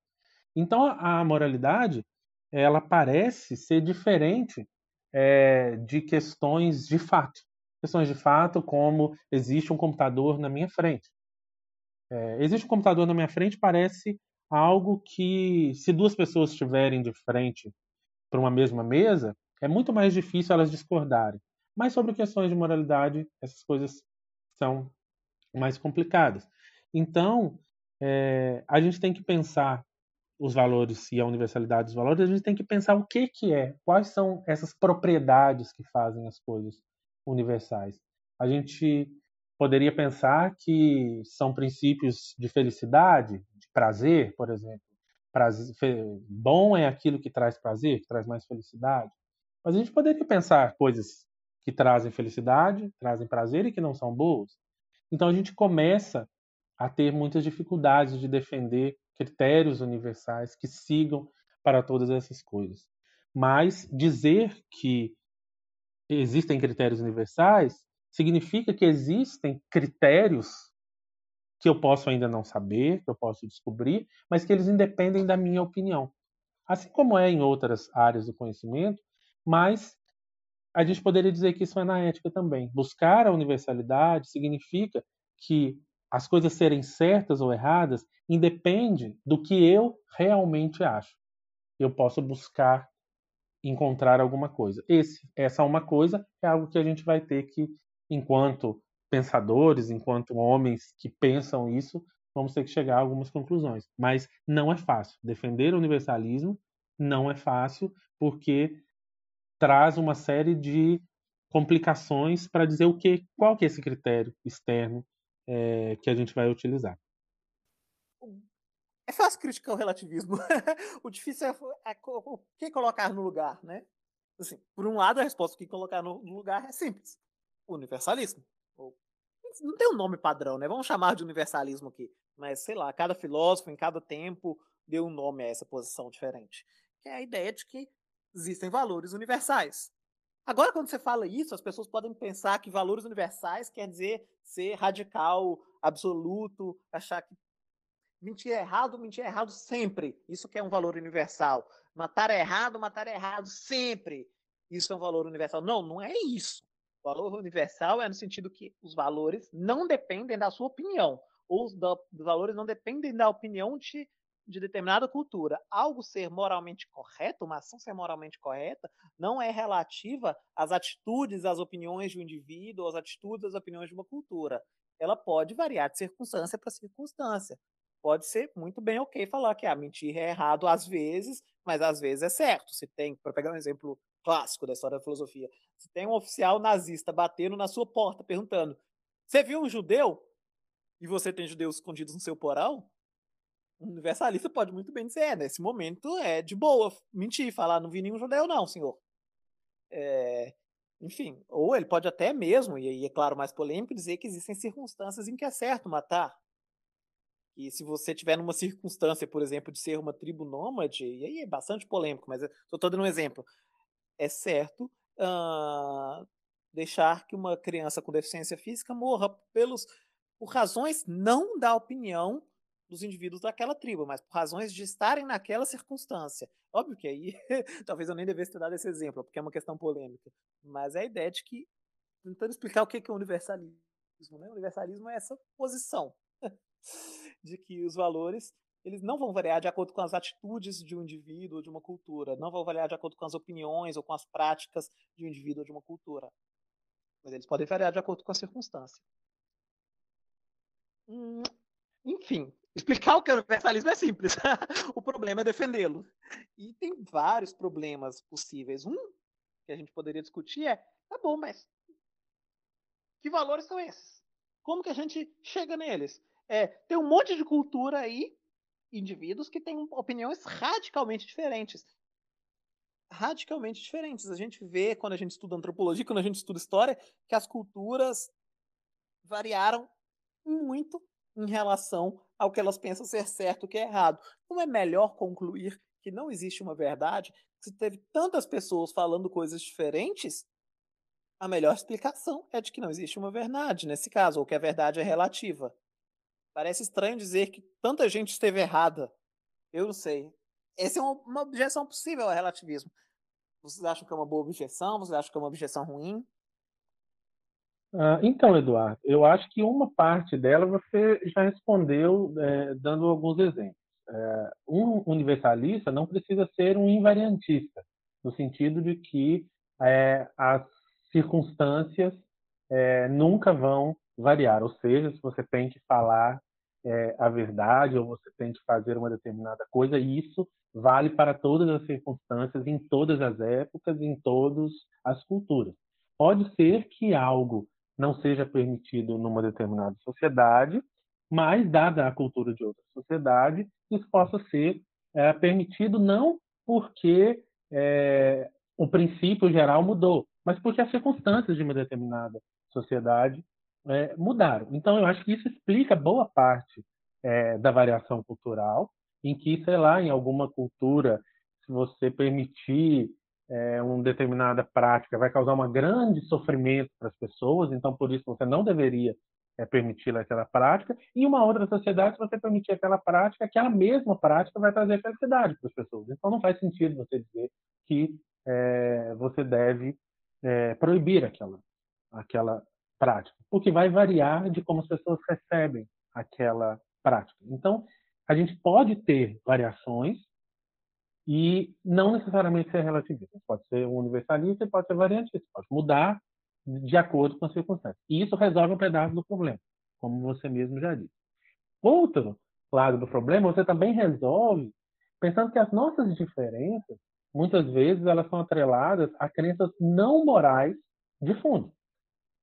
Então, a moralidade, ela parece ser diferente é, de questões de fato. Questões de fato como existe um computador na minha frente. É, existe um computador na minha frente parece algo que, se duas pessoas estiverem de frente para uma mesma mesa, é muito mais difícil elas discordarem. Mas sobre questões de moralidade, essas coisas são mais complicadas. Então, é, a gente tem que pensar os valores e a universalidade dos valores, a gente tem que pensar o que que é, quais são essas propriedades que fazem as coisas universais. A gente poderia pensar que são princípios de felicidade, de prazer, por exemplo. Prazer, bom é aquilo que traz prazer, que traz mais felicidade. Mas a gente poderia pensar coisas que trazem felicidade, trazem prazer e que não são boas. Então a gente começa a ter muitas dificuldades de defender critérios universais que sigam para todas essas coisas. Mas dizer que existem critérios universais significa que existem critérios que eu posso ainda não saber, que eu posso descobrir, mas que eles independem da minha opinião. Assim como é em outras áreas do conhecimento, mas a gente poderia dizer que isso é na ética também. Buscar a universalidade significa que as coisas serem certas ou erradas independe do que eu realmente acho. Eu posso buscar encontrar alguma coisa. Esse, essa uma coisa é algo que a gente vai ter que, enquanto pensadores, enquanto homens que pensam isso, vamos ter que chegar a algumas conclusões. Mas não é fácil. Defender o universalismo não é fácil, porque traz uma série de complicações para dizer o que, qual que é esse critério externo é, que a gente vai utilizar. É fácil criticar o relativismo. o difícil é, é, o que colocar no lugar, né? Assim, por um lado, a resposta que colocar no, no lugar é simples: universalismo. Ou, não tem um nome padrão, né? Vamos chamar de universalismo aqui. Mas, sei lá, cada filósofo, em cada tempo, deu um nome a essa posição diferente. Que é a ideia de que existem valores universais. Agora, quando você fala isso, as pessoas podem pensar que valores universais quer dizer ser radical, absoluto, achar que mentir é errado, mentir é errado sempre. Isso que é um valor universal. Matar é errado, matar é errado sempre. Isso é um valor universal. Não, não é isso. O valor universal é no sentido que os valores não dependem da sua opinião. Os, os valores não dependem da opinião de de determinada cultura, algo ser moralmente correto, uma ação ser moralmente correta, não é relativa às atitudes, às opiniões de um indivíduo, às atitudes, às opiniões de uma cultura. Ela pode variar de circunstância para circunstância. Pode ser muito bem ok falar que a ah, mentir é errado às vezes, mas às vezes é certo. Se tem, para pegar um exemplo clássico da história da filosofia, se tem um oficial nazista batendo na sua porta perguntando: "Você viu um judeu?" E você tem judeus escondidos no seu porão? Universalista pode muito bem dizer, é, nesse momento é de boa mentir, falar, não vi nenhum judeu não, senhor. É, enfim, ou ele pode até mesmo, e aí é claro mais polêmico, dizer que existem circunstâncias em que é certo matar. E se você tiver numa circunstância, por exemplo, de ser uma tribo nômade, e aí é bastante polêmico, mas estou dando um exemplo, é certo uh, deixar que uma criança com deficiência física morra pelos, por razões não da opinião dos indivíduos daquela tribo, mas por razões de estarem naquela circunstância. Óbvio que aí, talvez eu nem devesse ter dado esse exemplo, porque é uma questão polêmica, mas é a ideia de que, tentando explicar o que é o universalismo, né? O universalismo é essa posição de que os valores eles não vão variar de acordo com as atitudes de um indivíduo ou de uma cultura, não vão variar de acordo com as opiniões ou com as práticas de um indivíduo ou de uma cultura, mas eles podem variar de acordo com a circunstância. Hum, enfim, explicar o que é universalismo é simples. o problema é defendê-lo. E tem vários problemas possíveis. Um que a gente poderia discutir é, tá bom, mas que valores são esses? Como que a gente chega neles? É, tem um monte de cultura aí, indivíduos que têm opiniões radicalmente diferentes. Radicalmente diferentes. A gente vê, quando a gente estuda antropologia, quando a gente estuda história, que as culturas variaram muito em relação ao que elas pensam ser certo o que é errado. Não é melhor concluir que não existe uma verdade? Se teve tantas pessoas falando coisas diferentes, a melhor explicação é de que não existe uma verdade nesse caso, ou que a verdade é relativa. Parece estranho dizer que tanta gente esteve errada. Eu não sei. Essa é uma, uma objeção possível ao relativismo. Vocês acham que é uma boa objeção? Vocês acham que é uma objeção ruim? Ah, então, Eduardo, eu acho que uma parte dela você já respondeu é, dando alguns exemplos. É, um universalista não precisa ser um invariantista, no sentido de que é, as circunstâncias nunca vão variar. Ou seja, se você tem que falar a verdade ou você tem que fazer uma determinada coisa, isso vale para todas as circunstâncias, em todas as épocas, em todas as culturas. Pode ser que algo não seja permitido numa determinada sociedade, mas, dada a cultura de outra sociedade, isso possa ser é, permitido não porque é, o princípio geral mudou, mas porque as circunstâncias de uma determinada sociedade é, mudaram. Então, eu acho que isso explica boa parte é, da variação cultural, em que, sei lá, em alguma cultura, se você permitir é, uma determinada prática, vai causar um grande sofrimento para as pessoas, então, por isso, você não deveria é, permitir aquela prática. Em uma outra sociedade, se você permitir aquela prática, aquela mesma prática vai trazer felicidade para as pessoas. Então, não faz sentido você dizer que é, você deve é, proibir aquela, aquela prática, porque vai variar de como as pessoas recebem aquela prática. Então, a gente pode ter variações e não necessariamente ser relativista. Pode ser universalista pode ser variantista, pode mudar de acordo com as circunstâncias. E isso resolve um pedaço do problema, como você mesmo já disse. Outro lado do problema, você também resolve pensando que as nossas diferenças, muitas vezes, elas são atreladas a crenças não morais de fundo.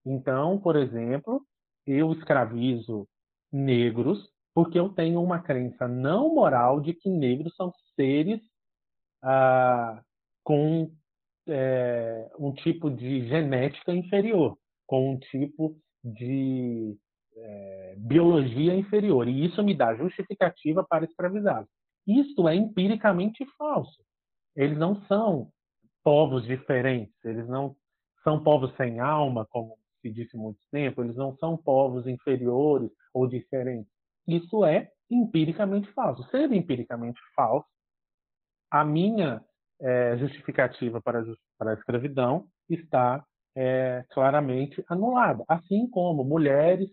Então, por exemplo, eu escravizo negros porque eu tenho uma crença não moral de que negros são seres ah, com é, um tipo de genética inferior, com um tipo de é, biologia inferior. E isso me dá justificativa para escravizá-los. Isso é empiricamente falso. Eles não são povos diferentes, eles não são povos sem alma, como se disse muito tempo, eles não são povos inferiores ou diferentes. Isso é empiricamente falso. Sendo empiricamente falso, a minha é, justificativa para, para a escravidão está é, claramente anulada. Assim como mulheres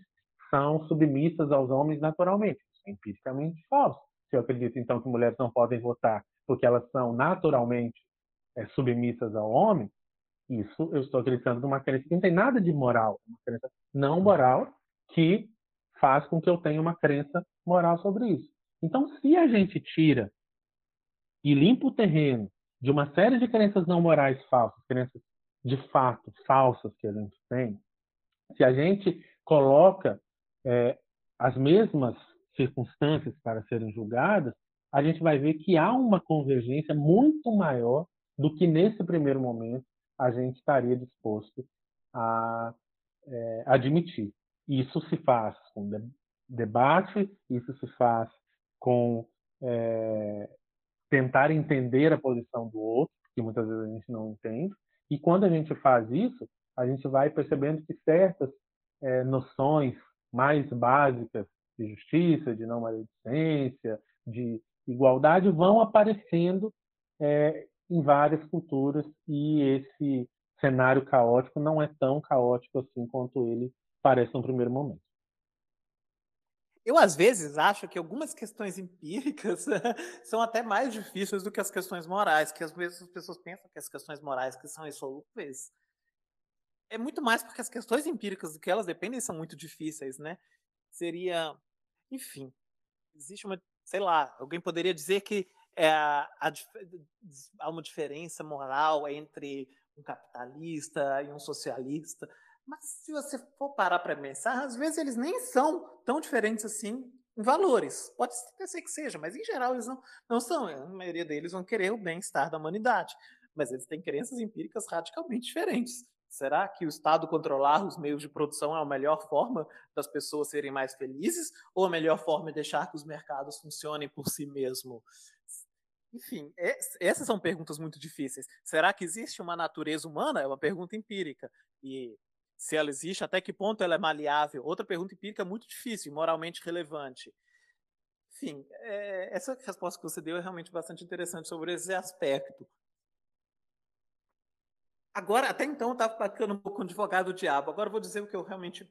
são submissas aos homens naturalmente. É empiricamente falso. Se eu acredito, então, que mulheres não podem votar porque elas são naturalmente é, submissas ao homem, isso eu estou acreditando numa crença que não tem nada de moral, uma crença não moral que faz com que eu tenha uma crença moral sobre isso. Então, se a gente tira e limpa o terreno de uma série de crenças não morais falsas, crenças de fato falsas que a gente tem, se a gente coloca é, as mesmas circunstâncias para serem julgadas, a gente vai ver que há uma convergência muito maior do que nesse primeiro momento a gente estaria disposto a é, admitir. Isso se faz com debate, isso se faz com é, tentar entender a posição do outro, que muitas vezes a gente não entende. E quando a gente faz isso, a gente vai percebendo que certas é, noções mais básicas de justiça, de não maledicência, de igualdade vão aparecendo é, em várias culturas e esse cenário caótico não é tão caótico assim quanto ele parece no primeiro momento. Eu, às vezes, acho que algumas questões empíricas são até mais difíceis do que as questões morais, que às vezes as pessoas pensam que as questões morais que são insolúveis é muito mais porque as questões empíricas do que elas dependem são muito difíceis, né? Seria, enfim, existe uma, sei lá, alguém poderia dizer que é, há uma diferença moral entre um capitalista e um socialista. Mas se você for parar para pensar, às vezes eles nem são tão diferentes assim em valores. Pode ser que seja, mas em geral eles não, não são. A maioria deles vão querer o bem-estar da humanidade. Mas eles têm crenças empíricas radicalmente diferentes. Será que o Estado controlar os meios de produção é a melhor forma das pessoas serem mais felizes? Ou a melhor forma é deixar que os mercados funcionem por si mesmo? Enfim, essas são perguntas muito difíceis. Será que existe uma natureza humana? É uma pergunta empírica. E se ela existe, até que ponto ela é maleável. Outra pergunta empírica muito difícil, moralmente relevante. Enfim, é, essa resposta que você deu é realmente bastante interessante sobre esse aspecto. Agora, até então eu estava ficando um pouco com advogado do diabo. Agora eu vou dizer o que eu realmente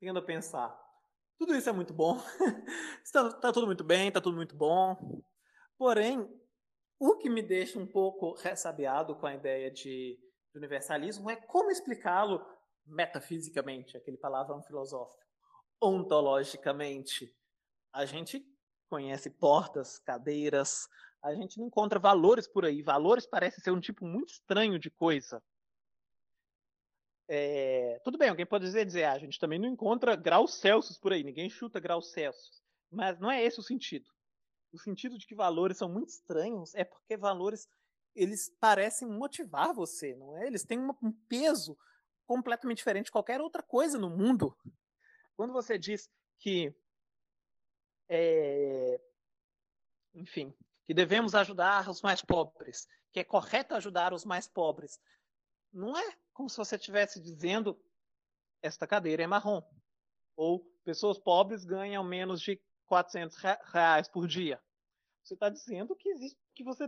tendo a pensar. Tudo isso é muito bom. está, está tudo muito bem, está tudo muito bom. Porém, o que me deixa um pouco ressabiado com a ideia de, de universalismo é como explicá-lo metafisicamente, aquele palavrão filosófico, ontologicamente, a gente conhece portas, cadeiras, a gente não encontra valores por aí. Valores parece ser um tipo muito estranho de coisa. É, tudo bem, alguém pode dizer, dizer, ah, a gente também não encontra graus Celsius por aí, ninguém chuta graus Celsius. Mas não é esse o sentido. O sentido de que valores são muito estranhos é porque valores eles parecem motivar você, não é? Eles têm um peso completamente diferente de qualquer outra coisa no mundo. Quando você diz que, é, enfim, que devemos ajudar os mais pobres, que é correto ajudar os mais pobres, não é como se você estivesse dizendo esta cadeira é marrom ou pessoas pobres ganham menos de 400 reais por dia. Você está dizendo que existe, que você,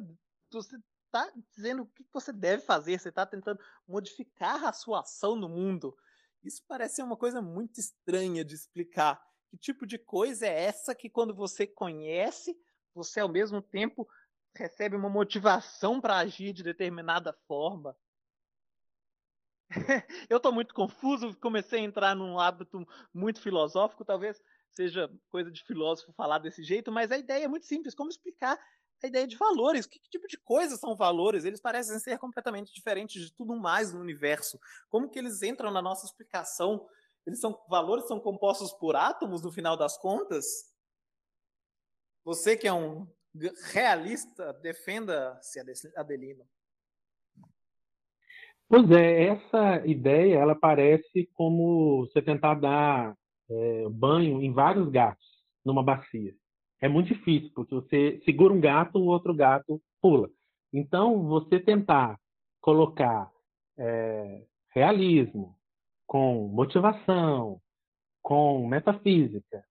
você está dizendo o que você deve fazer, você está tentando modificar a sua ação no mundo. Isso parece uma coisa muito estranha de explicar. Que tipo de coisa é essa que, quando você conhece, você ao mesmo tempo recebe uma motivação para agir de determinada forma? eu estou muito confuso, comecei a entrar num hábito muito filosófico, talvez seja coisa de filósofo falar desse jeito, mas a ideia é muito simples, como explicar a ideia de valores, que, que tipo de coisas são valores? Eles parecem ser completamente diferentes de tudo mais no universo. Como que eles entram na nossa explicação? Eles são valores são compostos por átomos no final das contas? Você que é um realista, defenda-se, Adelino. Pois é, essa ideia ela parece como você tentar dar é, banho em vários gatos numa bacia. É muito difícil, porque você segura um gato, o outro gato pula. Então, você tentar colocar é, realismo com motivação, com metafísica,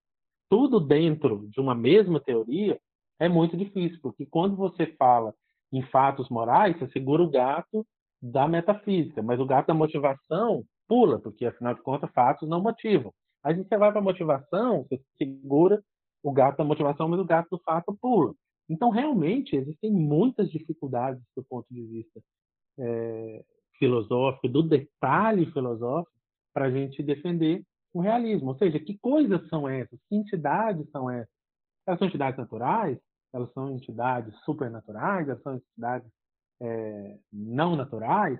tudo dentro de uma mesma teoria, é muito difícil, porque quando você fala em fatos morais, você segura o gato da metafísica, mas o gato da motivação pula, porque afinal de contas fatos não motivam. Aí você vai para a motivação, você segura o gato da motivação, mas o gato do fato pula. Então, realmente, existem muitas dificuldades do ponto de vista é, filosófico, do detalhe filosófico, para a gente defender o realismo. Ou seja, que coisas são essas? Que entidades são essas? Elas são entidades naturais? Elas são entidades supernaturais? Elas são entidades é, não naturais,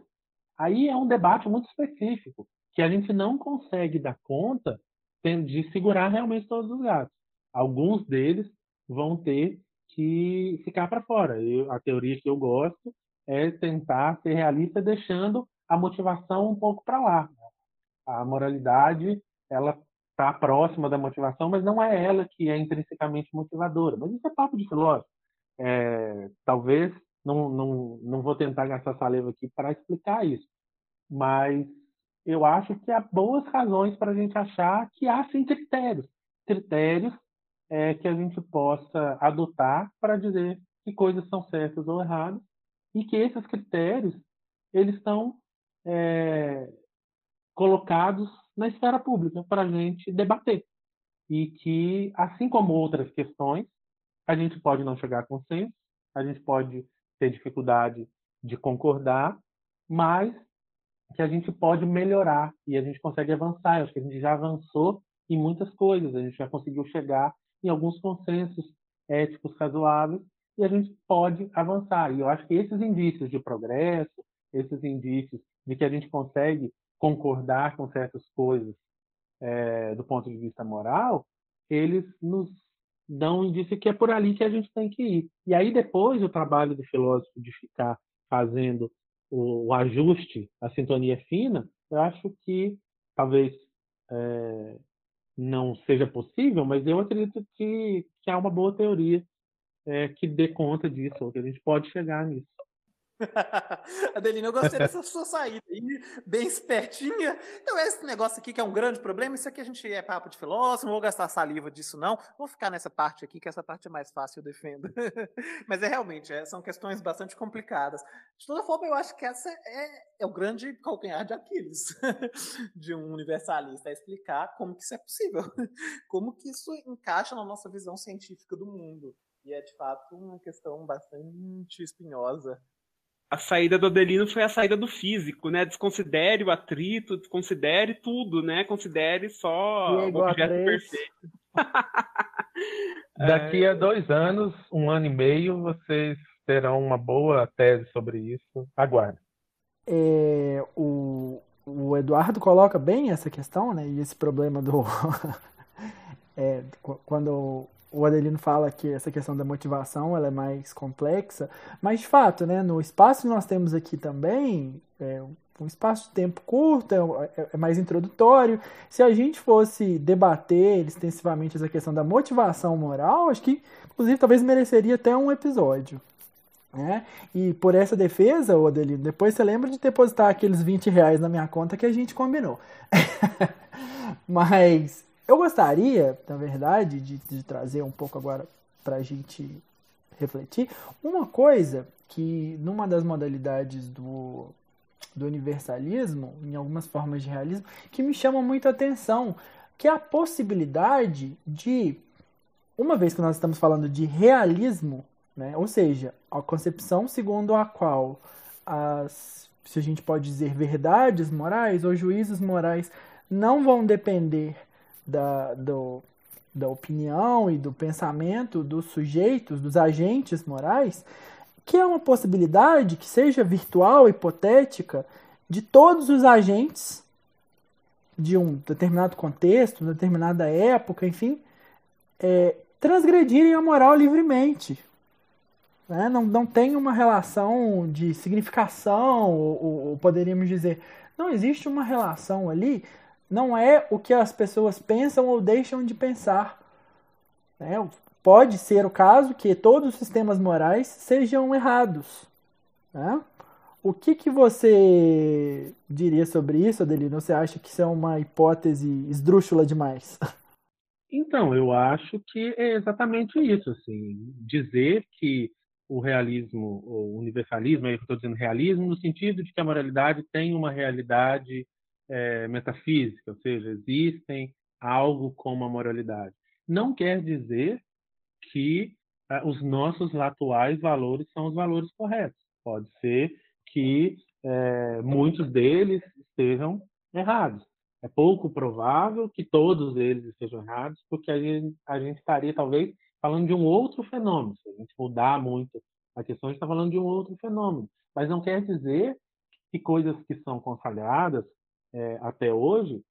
aí é um debate muito específico, que a gente não consegue dar conta de segurar realmente todos os gatos. Alguns deles vão ter que ficar para fora. Eu, a teoria que eu gosto é tentar ser realista, deixando a motivação um pouco para lá. A moralidade, ela está próxima da motivação, mas não é ela que é intrinsecamente motivadora. Mas isso é papo de filósofo. É, talvez não, não, não vou tentar gastar saliva aqui para explicar isso, mas eu acho que há boas razões para a gente achar que há sim critérios, critérios é, que a gente possa adotar para dizer que coisas são certas ou erradas e que esses critérios eles estão é, colocados na esfera pública para a gente debater e que assim como outras questões a gente pode não chegar a consenso, a gente pode ter dificuldade de concordar, mas que a gente pode melhorar e a gente consegue avançar. Eu acho que a gente já avançou em muitas coisas, a gente já conseguiu chegar em alguns consensos éticos razoáveis e a gente pode avançar. E eu acho que esses indícios de progresso, esses indícios de que a gente consegue concordar com certas coisas é, do ponto de vista moral, eles nos dão indício que é por ali que a gente tem que ir. E aí depois o trabalho do filósofo de ficar fazendo o, o ajuste, a sintonia fina, eu acho que talvez é, não seja possível, mas eu acredito que, que há uma boa teoria é, que dê conta disso, que a gente pode chegar nisso. Adelina, eu gostei dessa sua saída aí, bem espertinha. Então, esse negócio aqui que é um grande problema, isso aqui a gente é papo de filósofo, não vou gastar saliva disso, não. Vou ficar nessa parte aqui, que essa parte é mais fácil, eu defendo. Mas é realmente, é, são questões bastante complicadas. De toda forma, eu acho que essa é, é o grande calcanhar de Aquiles de um universalista, é explicar como que isso é possível, como que isso encaixa na nossa visão científica do mundo. E é, de fato, uma questão bastante espinhosa. A saída do Adelino foi a saída do físico, né? Desconsidere o atrito, desconsidere tudo, né? Considere só é o objeto perfeito. Daqui a dois anos, um ano e meio, vocês terão uma boa tese sobre isso. Aguarde. É, o, o Eduardo coloca bem essa questão, né? E esse problema do. é, quando o Adelino fala que essa questão da motivação ela é mais complexa, mas de fato, né, no espaço que nós temos aqui também, é um espaço de tempo curto, é, é mais introdutório. Se a gente fosse debater extensivamente essa questão da motivação moral, acho que, inclusive, talvez mereceria até um episódio. Né? E por essa defesa, Adelino, depois você lembra de depositar aqueles 20 reais na minha conta que a gente combinou. Mas eu gostaria, na verdade, de, de trazer um pouco agora para a gente refletir uma coisa que numa das modalidades do, do universalismo, em algumas formas de realismo, que me chama muito a atenção, que é a possibilidade de, uma vez que nós estamos falando de realismo, né, ou seja, a concepção segundo a qual as, se a gente pode dizer, verdades morais ou juízos morais não vão depender da, do, da opinião e do pensamento dos sujeitos, dos agentes morais, que é uma possibilidade que seja virtual, hipotética, de todos os agentes de um determinado contexto, determinada época, enfim, é, transgredirem a moral livremente. Né? Não, não tem uma relação de significação, ou, ou poderíamos dizer, não existe uma relação ali não é o que as pessoas pensam ou deixam de pensar. Né? Pode ser o caso que todos os sistemas morais sejam errados. Né? O que, que você diria sobre isso, Adelino? Você acha que isso é uma hipótese esdrúxula demais? Então, eu acho que é exatamente isso. Assim, dizer que o realismo, ou universalismo, aí eu estou dizendo realismo, no sentido de que a moralidade tem uma realidade é, metafísica, ou seja, existem algo como a moralidade. Não quer dizer que ah, os nossos atuais valores são os valores corretos. Pode ser que é, muitos deles estejam errados. É pouco provável que todos eles estejam errados, porque a gente, a gente estaria talvez falando de um outro fenômeno. Se a gente mudar muito a questão, a gente está falando de um outro fenômeno. Mas não quer dizer que coisas que são consagradas é, até hoje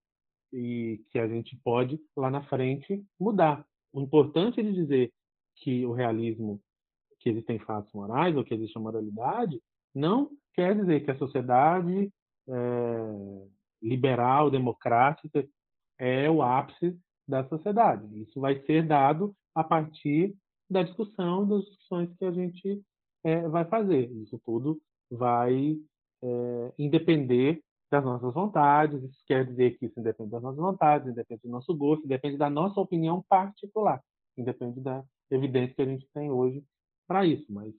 e que a gente pode lá na frente mudar. O importante é dizer que o realismo, que existem fatos morais ou que existe a moralidade, não quer dizer que a sociedade é, liberal, democrática é o ápice da sociedade. Isso vai ser dado a partir da discussão, das discussões que a gente é, vai fazer. Isso tudo vai é, independer das nossas vontades, isso quer dizer que isso independe das nossas vontades, independe do nosso gosto, depende da nossa opinião particular, independe da evidência que a gente tem hoje para isso, mas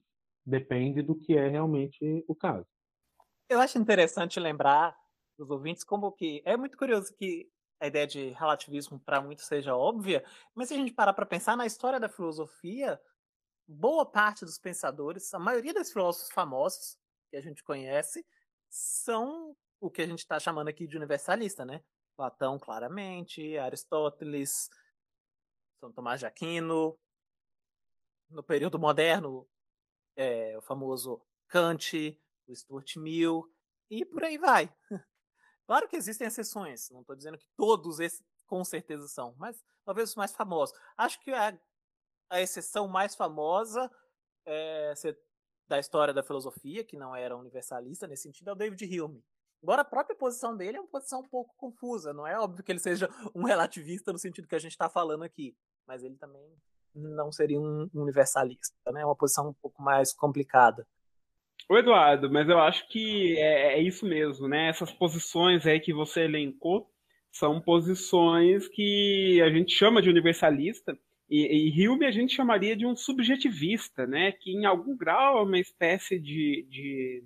depende do que é realmente o caso. Eu acho interessante lembrar os ouvintes como que é muito curioso que a ideia de relativismo para muitos seja óbvia, mas se a gente parar para pensar na história da filosofia, boa parte dos pensadores, a maioria dos filósofos famosos que a gente conhece, são o que a gente está chamando aqui de universalista, né? Platão, claramente, Aristóteles, São Tomás de Aquino, no período moderno, é, o famoso Kant, o Stuart Mill, e por aí vai. Claro que existem exceções, não estou dizendo que todos esses com certeza são, mas talvez os mais famosos. Acho que a, a exceção mais famosa é, da história da filosofia, que não era universalista nesse sentido, é o David Hume. Agora, a própria posição dele é uma posição um pouco confusa. Não é óbvio que ele seja um relativista no sentido que a gente está falando aqui, mas ele também não seria um universalista. Né? É uma posição um pouco mais complicada. O Eduardo, mas eu acho que é, é, isso mesmo, né? Essas posições aí que você elencou são posições que a gente chama de universalista e, e Hume a gente chamaria de um subjetivista, né? Que em algum grau é uma espécie de, de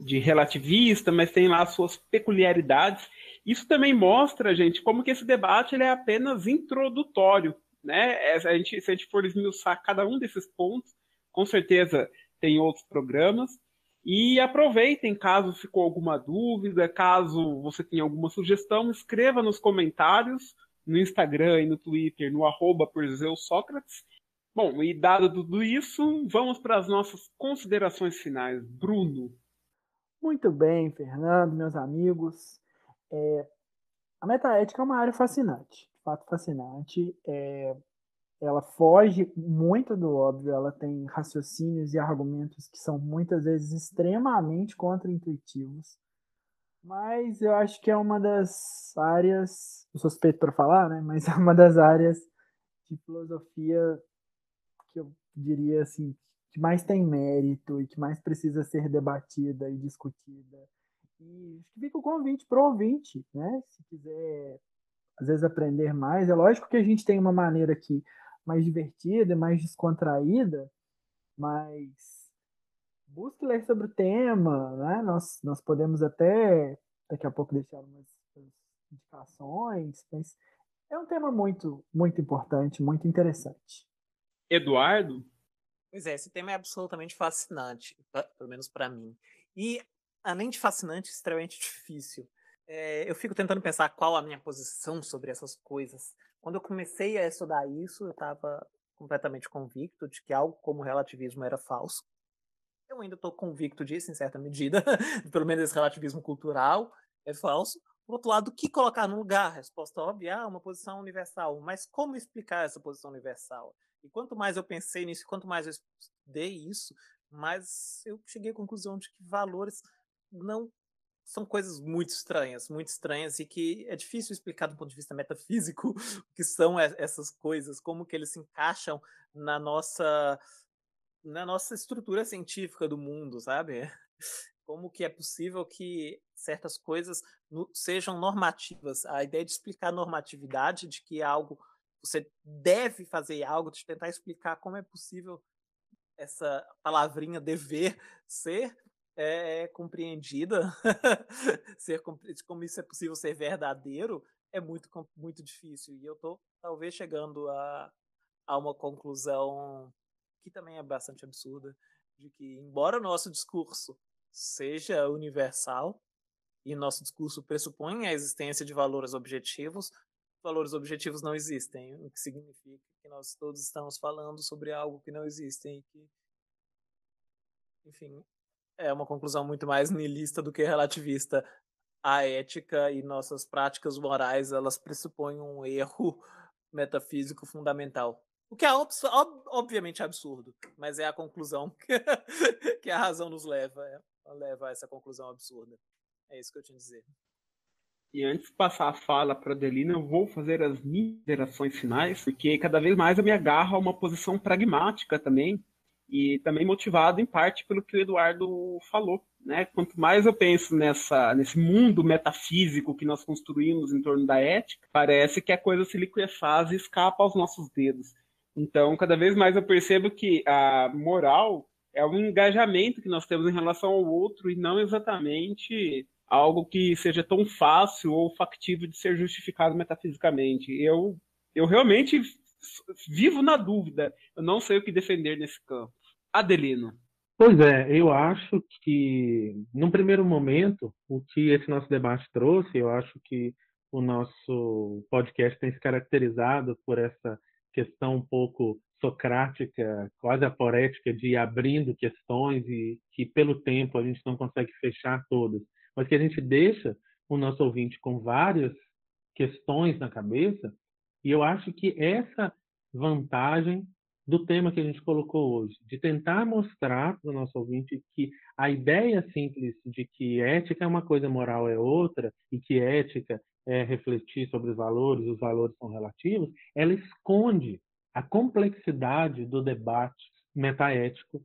de relativista, mas tem lá suas peculiaridades. Isso também mostra, gente, como que esse debate ele é apenas introdutório, né? É, a gente, se a gente for esmiuçar cada um desses pontos, com certeza tem outros programas, E aproveitem, caso ficou alguma dúvida, caso você tenha alguma sugestão, escreva nos comentários, no Instagram e no Twitter, no arroba por Sócrates. Bom, e dado tudo isso, vamos para as nossas considerações finais. Bruno. Muito bem, Fernando, meus amigos. É, a metaética é uma área fascinante, de fato fascinante. É, ela foge muito do óbvio, ela tem raciocínios e argumentos que são muitas vezes extremamente contraintuitivos. Mas eu acho que é uma das áreas, eu suspeito para falar, né? Mas é uma das áreas de filosofia que eu diria assim, que mais tem mérito e que mais precisa ser debatida e discutida. E fica o convite para o ouvinte, né? Se quiser, às vezes, aprender mais. É lógico que a gente tem uma maneira aqui mais divertida, mais descontraída, mas busque ler sobre o tema, né? Nós, nós podemos até daqui a pouco deixar umas indicações, mas é um tema muito, muito importante, muito interessante. Eduardo? Pois é, esse tema é absolutamente fascinante, pelo menos para mim. E, além de fascinante, extremamente difícil. É, eu fico tentando pensar qual a minha posição sobre essas coisas. Quando eu comecei a estudar isso, eu estava completamente convicto de que algo como relativismo era falso. Eu ainda estou convicto disso, em certa medida, pelo menos esse relativismo cultural é falso. Por outro lado, o que colocar no lugar? Resposta óbvia, ah, uma posição universal. Mas como explicar essa posição universal? E quanto mais eu pensei nisso, quanto mais eu estudei isso, mais eu cheguei à conclusão de que valores não são coisas muito estranhas, muito estranhas e que é difícil explicar do ponto de vista metafísico o que são essas coisas, como que eles se encaixam na nossa na nossa estrutura científica do mundo, sabe? Como que é possível que certas coisas sejam normativas? A ideia de explicar normatividade de que algo você deve fazer algo, de tentar explicar como é possível essa palavrinha dever ser é, compreendida, ser, como isso é possível ser verdadeiro, é muito, muito difícil. E eu estou talvez chegando a, a uma conclusão que também é bastante absurda, de que, embora o nosso discurso seja universal, e nosso discurso pressupõe a existência de valores objetivos, valores objetivos não existem, o que significa que nós todos estamos falando sobre algo que não existe e que, enfim, é uma conclusão muito mais niilista do que relativista. A ética e nossas práticas morais, elas pressupõem um erro metafísico fundamental. O que é ob obviamente absurdo, mas é a conclusão que, que a razão nos leva, é, leva a essa conclusão absurda. É isso que eu tinha a dizer. E antes de passar a fala para a Adelina, eu vou fazer as minhas considerações finais, porque cada vez mais eu me agarro a uma posição pragmática também, e também motivado em parte pelo que o Eduardo falou. Né? Quanto mais eu penso nessa, nesse mundo metafísico que nós construímos em torno da ética, parece que a coisa se liquefaz e escapa aos nossos dedos. Então, cada vez mais eu percebo que a moral é um engajamento que nós temos em relação ao outro e não exatamente algo que seja tão fácil ou factível de ser justificado metafisicamente. Eu, eu realmente vivo na dúvida. Eu não sei o que defender nesse campo. Adelino. Pois é, eu acho que, num primeiro momento, o que esse nosso debate trouxe, eu acho que o nosso podcast tem se caracterizado por essa questão um pouco socrática, quase aporética, de abrindo questões e que, pelo tempo, a gente não consegue fechar todas mas que a gente deixa o nosso ouvinte com várias questões na cabeça, e eu acho que essa vantagem do tema que a gente colocou hoje, de tentar mostrar para o nosso ouvinte que a ideia simples de que ética é uma coisa, moral é outra, e que ética é refletir sobre os valores, os valores são relativos, ela esconde a complexidade do debate metaético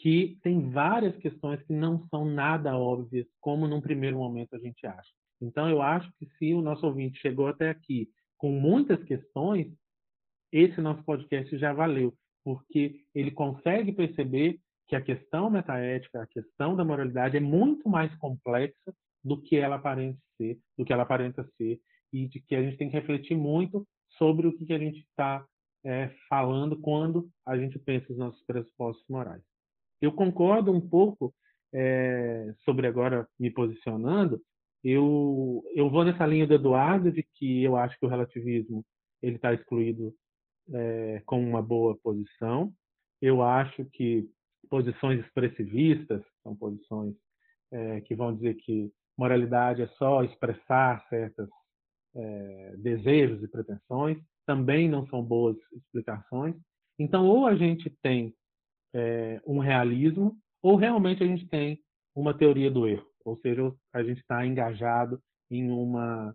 que tem várias questões que não são nada óbvias, como num primeiro momento a gente acha. Então, eu acho que se o nosso ouvinte chegou até aqui com muitas questões, esse nosso podcast já valeu, porque ele consegue perceber que a questão metaética, a questão da moralidade é muito mais complexa do que ela aparenta ser, do que ela aparenta ser, e de que a gente tem que refletir muito sobre o que a gente está é, falando quando a gente pensa nos nossos pressupostos morais. Eu concordo um pouco é, sobre agora me posicionando, eu, eu vou nessa linha do Eduardo de que eu acho que o relativismo ele está excluído é, com uma boa posição. Eu acho que posições expressivistas são posições é, que vão dizer que moralidade é só expressar certos é, desejos e pretensões, também não são boas explicações. Então, ou a gente tem é, um realismo, ou realmente a gente tem uma teoria do erro, ou seja, a gente está engajado em uma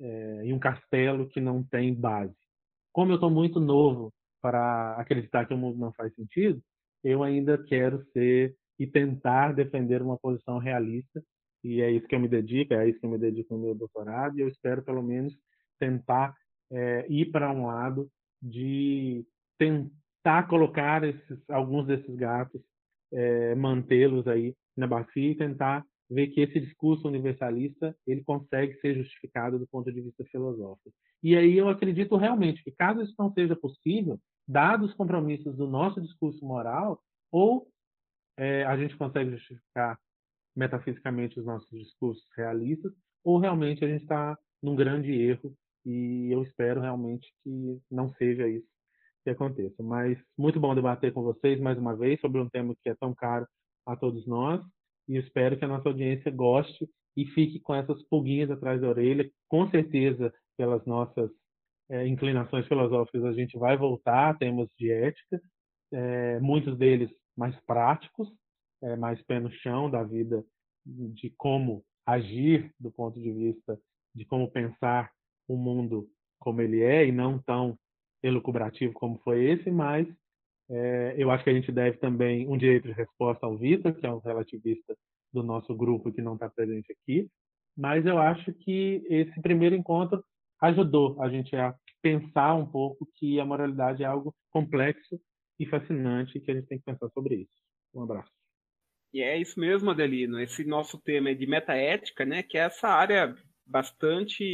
é, em um castelo que não tem base. Como eu estou muito novo para acreditar que o mundo não faz sentido, eu ainda quero ser e tentar defender uma posição realista e é isso que eu me dedico, é isso que eu me dedico no meu doutorado e eu espero pelo menos tentar é, ir para um lado de tentar colocar esses, alguns desses gatos, é, mantê-los aí na bacia e tentar ver que esse discurso universalista ele consegue ser justificado do ponto de vista filosófico. E aí eu acredito realmente que caso isso não seja possível, dados os compromissos do nosso discurso moral, ou é, a gente consegue justificar metafisicamente os nossos discursos realistas, ou realmente a gente está num grande erro e eu espero realmente que não seja isso que aconteça. Mas muito bom debater com vocês mais uma vez sobre um tema que é tão caro a todos nós e espero que a nossa audiência goste e fique com essas pulguinhas atrás da orelha. Com certeza, pelas nossas é, inclinações filosóficas, a gente vai voltar a temas de ética, é, muitos deles mais práticos, é, mais pé no chão da vida, de como agir do ponto de vista de como pensar o mundo como ele é e não tão elucubrativo como foi esse, mas é, eu acho que a gente deve também um direito de resposta ao Vitor, que é um relativista do nosso grupo que não está presente aqui, mas eu acho que esse primeiro encontro ajudou a gente a pensar um pouco que a moralidade é algo complexo e fascinante que a gente tem que pensar sobre isso. Um abraço. E é isso mesmo, Adelino. Esse nosso tema é de metaética, né? Que é essa área bastante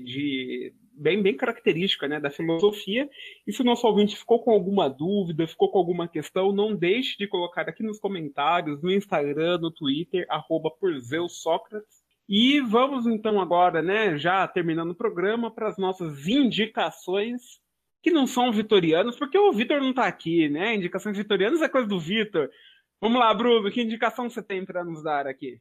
de bem, bem característica né, da filosofia. E se o nosso ouvinte ficou com alguma dúvida, ficou com alguma questão, não deixe de colocar aqui nos comentários, no Instagram, no Twitter, arroba por Sócrates. E vamos então agora, né, já terminando o programa, para as nossas indicações, que não são vitorianas, porque o Vitor não está aqui, né? Indicações vitorianas é coisa do Vitor. Vamos lá, Bruno, que indicação você tem para nos dar aqui?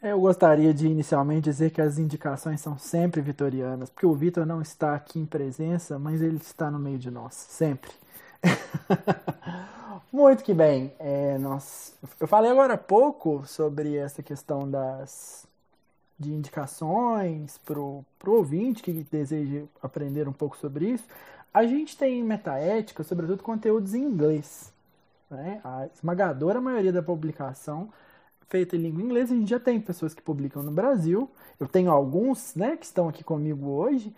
Eu gostaria de inicialmente dizer que as indicações são sempre vitorianas, porque o Vitor não está aqui em presença, mas ele está no meio de nós, sempre. Muito que bem. É, nós, eu falei agora há pouco sobre essa questão das de indicações para o ouvinte que deseja aprender um pouco sobre isso. A gente tem metaética, sobretudo conteúdos em inglês. Né? A esmagadora maioria da publicação feita em língua inglesa, a gente já tem pessoas que publicam no Brasil. Eu tenho alguns né, que estão aqui comigo hoje,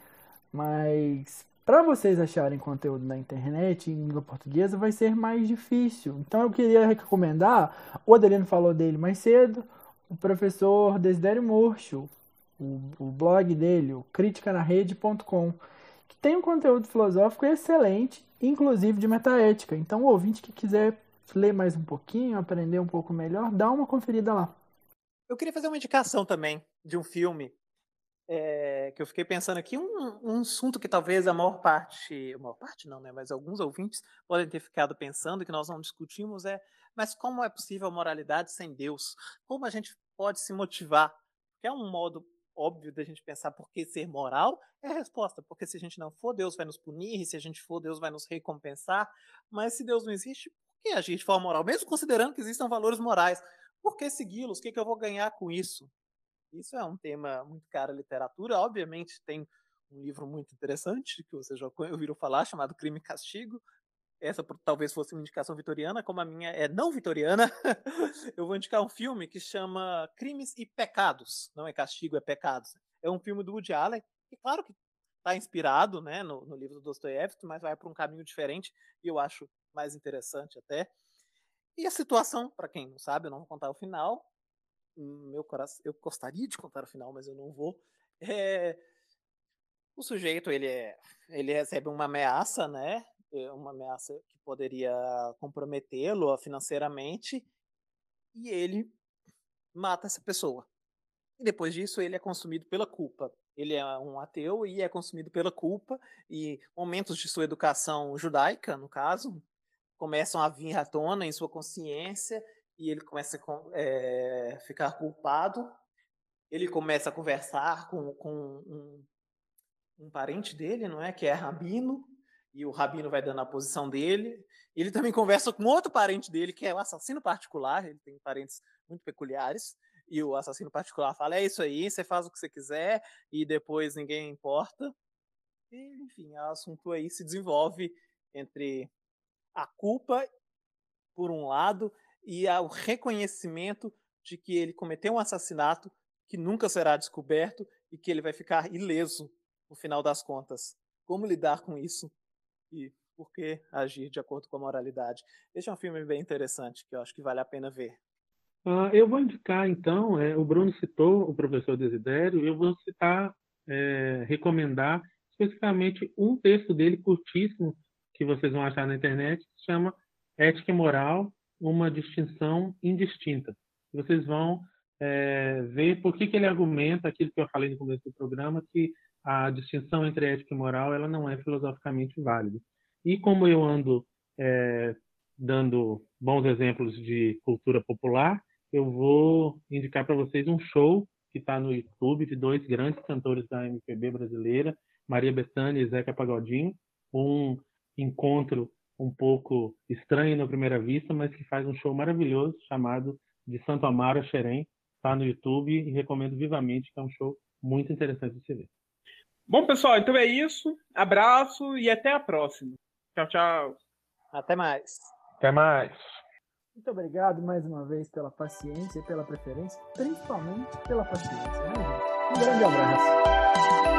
mas para vocês acharem conteúdo na internet em língua portuguesa vai ser mais difícil. Então eu queria recomendar, o Adelino falou dele mais cedo, o professor Desidério Murcho, o, o blog dele, o criticanarrede.com, que tem um conteúdo filosófico excelente, inclusive de metaética. Então, o ouvinte que quiser ler mais um pouquinho, aprender um pouco melhor, dá uma conferida lá. Eu queria fazer uma indicação também de um filme é, que eu fiquei pensando aqui, um, um, assunto que talvez a maior parte, a maior parte não, né, mas alguns ouvintes podem ter ficado pensando que nós não discutimos é mas como é possível a moralidade sem Deus? Como a gente pode se motivar? Que é um modo óbvio da gente pensar por que ser moral, é a resposta, porque se a gente não for, Deus vai nos punir, se a gente for, Deus vai nos recompensar. Mas se Deus não existe, que agir de forma moral? Mesmo considerando que existam valores morais, por que segui-los? O que, que eu vou ganhar com isso? Isso é um tema muito caro à literatura. Obviamente, tem um livro muito interessante que vocês já ouviram falar, chamado Crime e Castigo, essa talvez fosse uma indicação vitoriana, como a minha é não vitoriana, eu vou indicar um filme que chama Crimes e Pecados. Não é castigo, é pecados. É um filme do Woody Allen, que claro que está inspirado né, no, no, livro do Dostoiévski, mas vai para um caminho diferente e eu acho mais interessante até. E a situação, para quem não sabe, eu não vou contar o final. Meu coração, eu gostaria de contar o final, mas eu não vou. É, o sujeito ele, é, ele recebe uma ameaça, né? uma ameaça que poderia comprometê-lo financeiramente. e ele mata essa pessoa. E depois disso ele é consumido pela culpa. Ele é um ateu e é consumido pela culpa e momentos de sua educação judaica, no caso, começam a vir à tona em sua consciência e ele começa a é, ficar culpado. Ele começa a conversar com, com um, um parente dele, não é, que é rabino, e o rabino vai dando a posição dele. Ele também conversa com outro parente dele, que é o assassino particular, ele tem parentes muito peculiares, e o assassino particular fala: é isso aí, você faz o que você quiser, e depois ninguém importa. E, enfim, o assunto aí se desenvolve entre a culpa, por um lado, e o reconhecimento de que ele cometeu um assassinato que nunca será descoberto e que ele vai ficar ileso no final das contas. Como lidar com isso e por que agir de acordo com a moralidade. Esse é um filme bem interessante que eu acho que vale a pena ver. Uh, eu vou indicar, então, é, o Bruno citou o professor Desidério, eu vou citar, é, recomendar especificamente um texto dele curtíssimo que vocês vão achar na internet, que se chama Ética e Moral, uma distinção indistinta. Vocês vão é, ver por que, que ele argumenta aquilo que eu falei no começo do programa, que a distinção entre ética e moral ela não é filosoficamente válida. E como eu ando é, dando bons exemplos de cultura popular, eu vou indicar para vocês um show que está no YouTube de dois grandes cantores da MPB brasileira, Maria Bethânia e Zeca Pagodinho, um encontro um pouco estranho na primeira vista, mas que faz um show maravilhoso chamado de Santo Amaro a Xerém, está no YouTube e recomendo vivamente, que é um show muito interessante de se ver. Bom, pessoal, então é isso. Abraço e até a próxima. Tchau, tchau. Até mais. Até mais. Muito obrigado mais uma vez pela paciência e pela preferência, principalmente pela paciência, né, gente? Um grande abraço.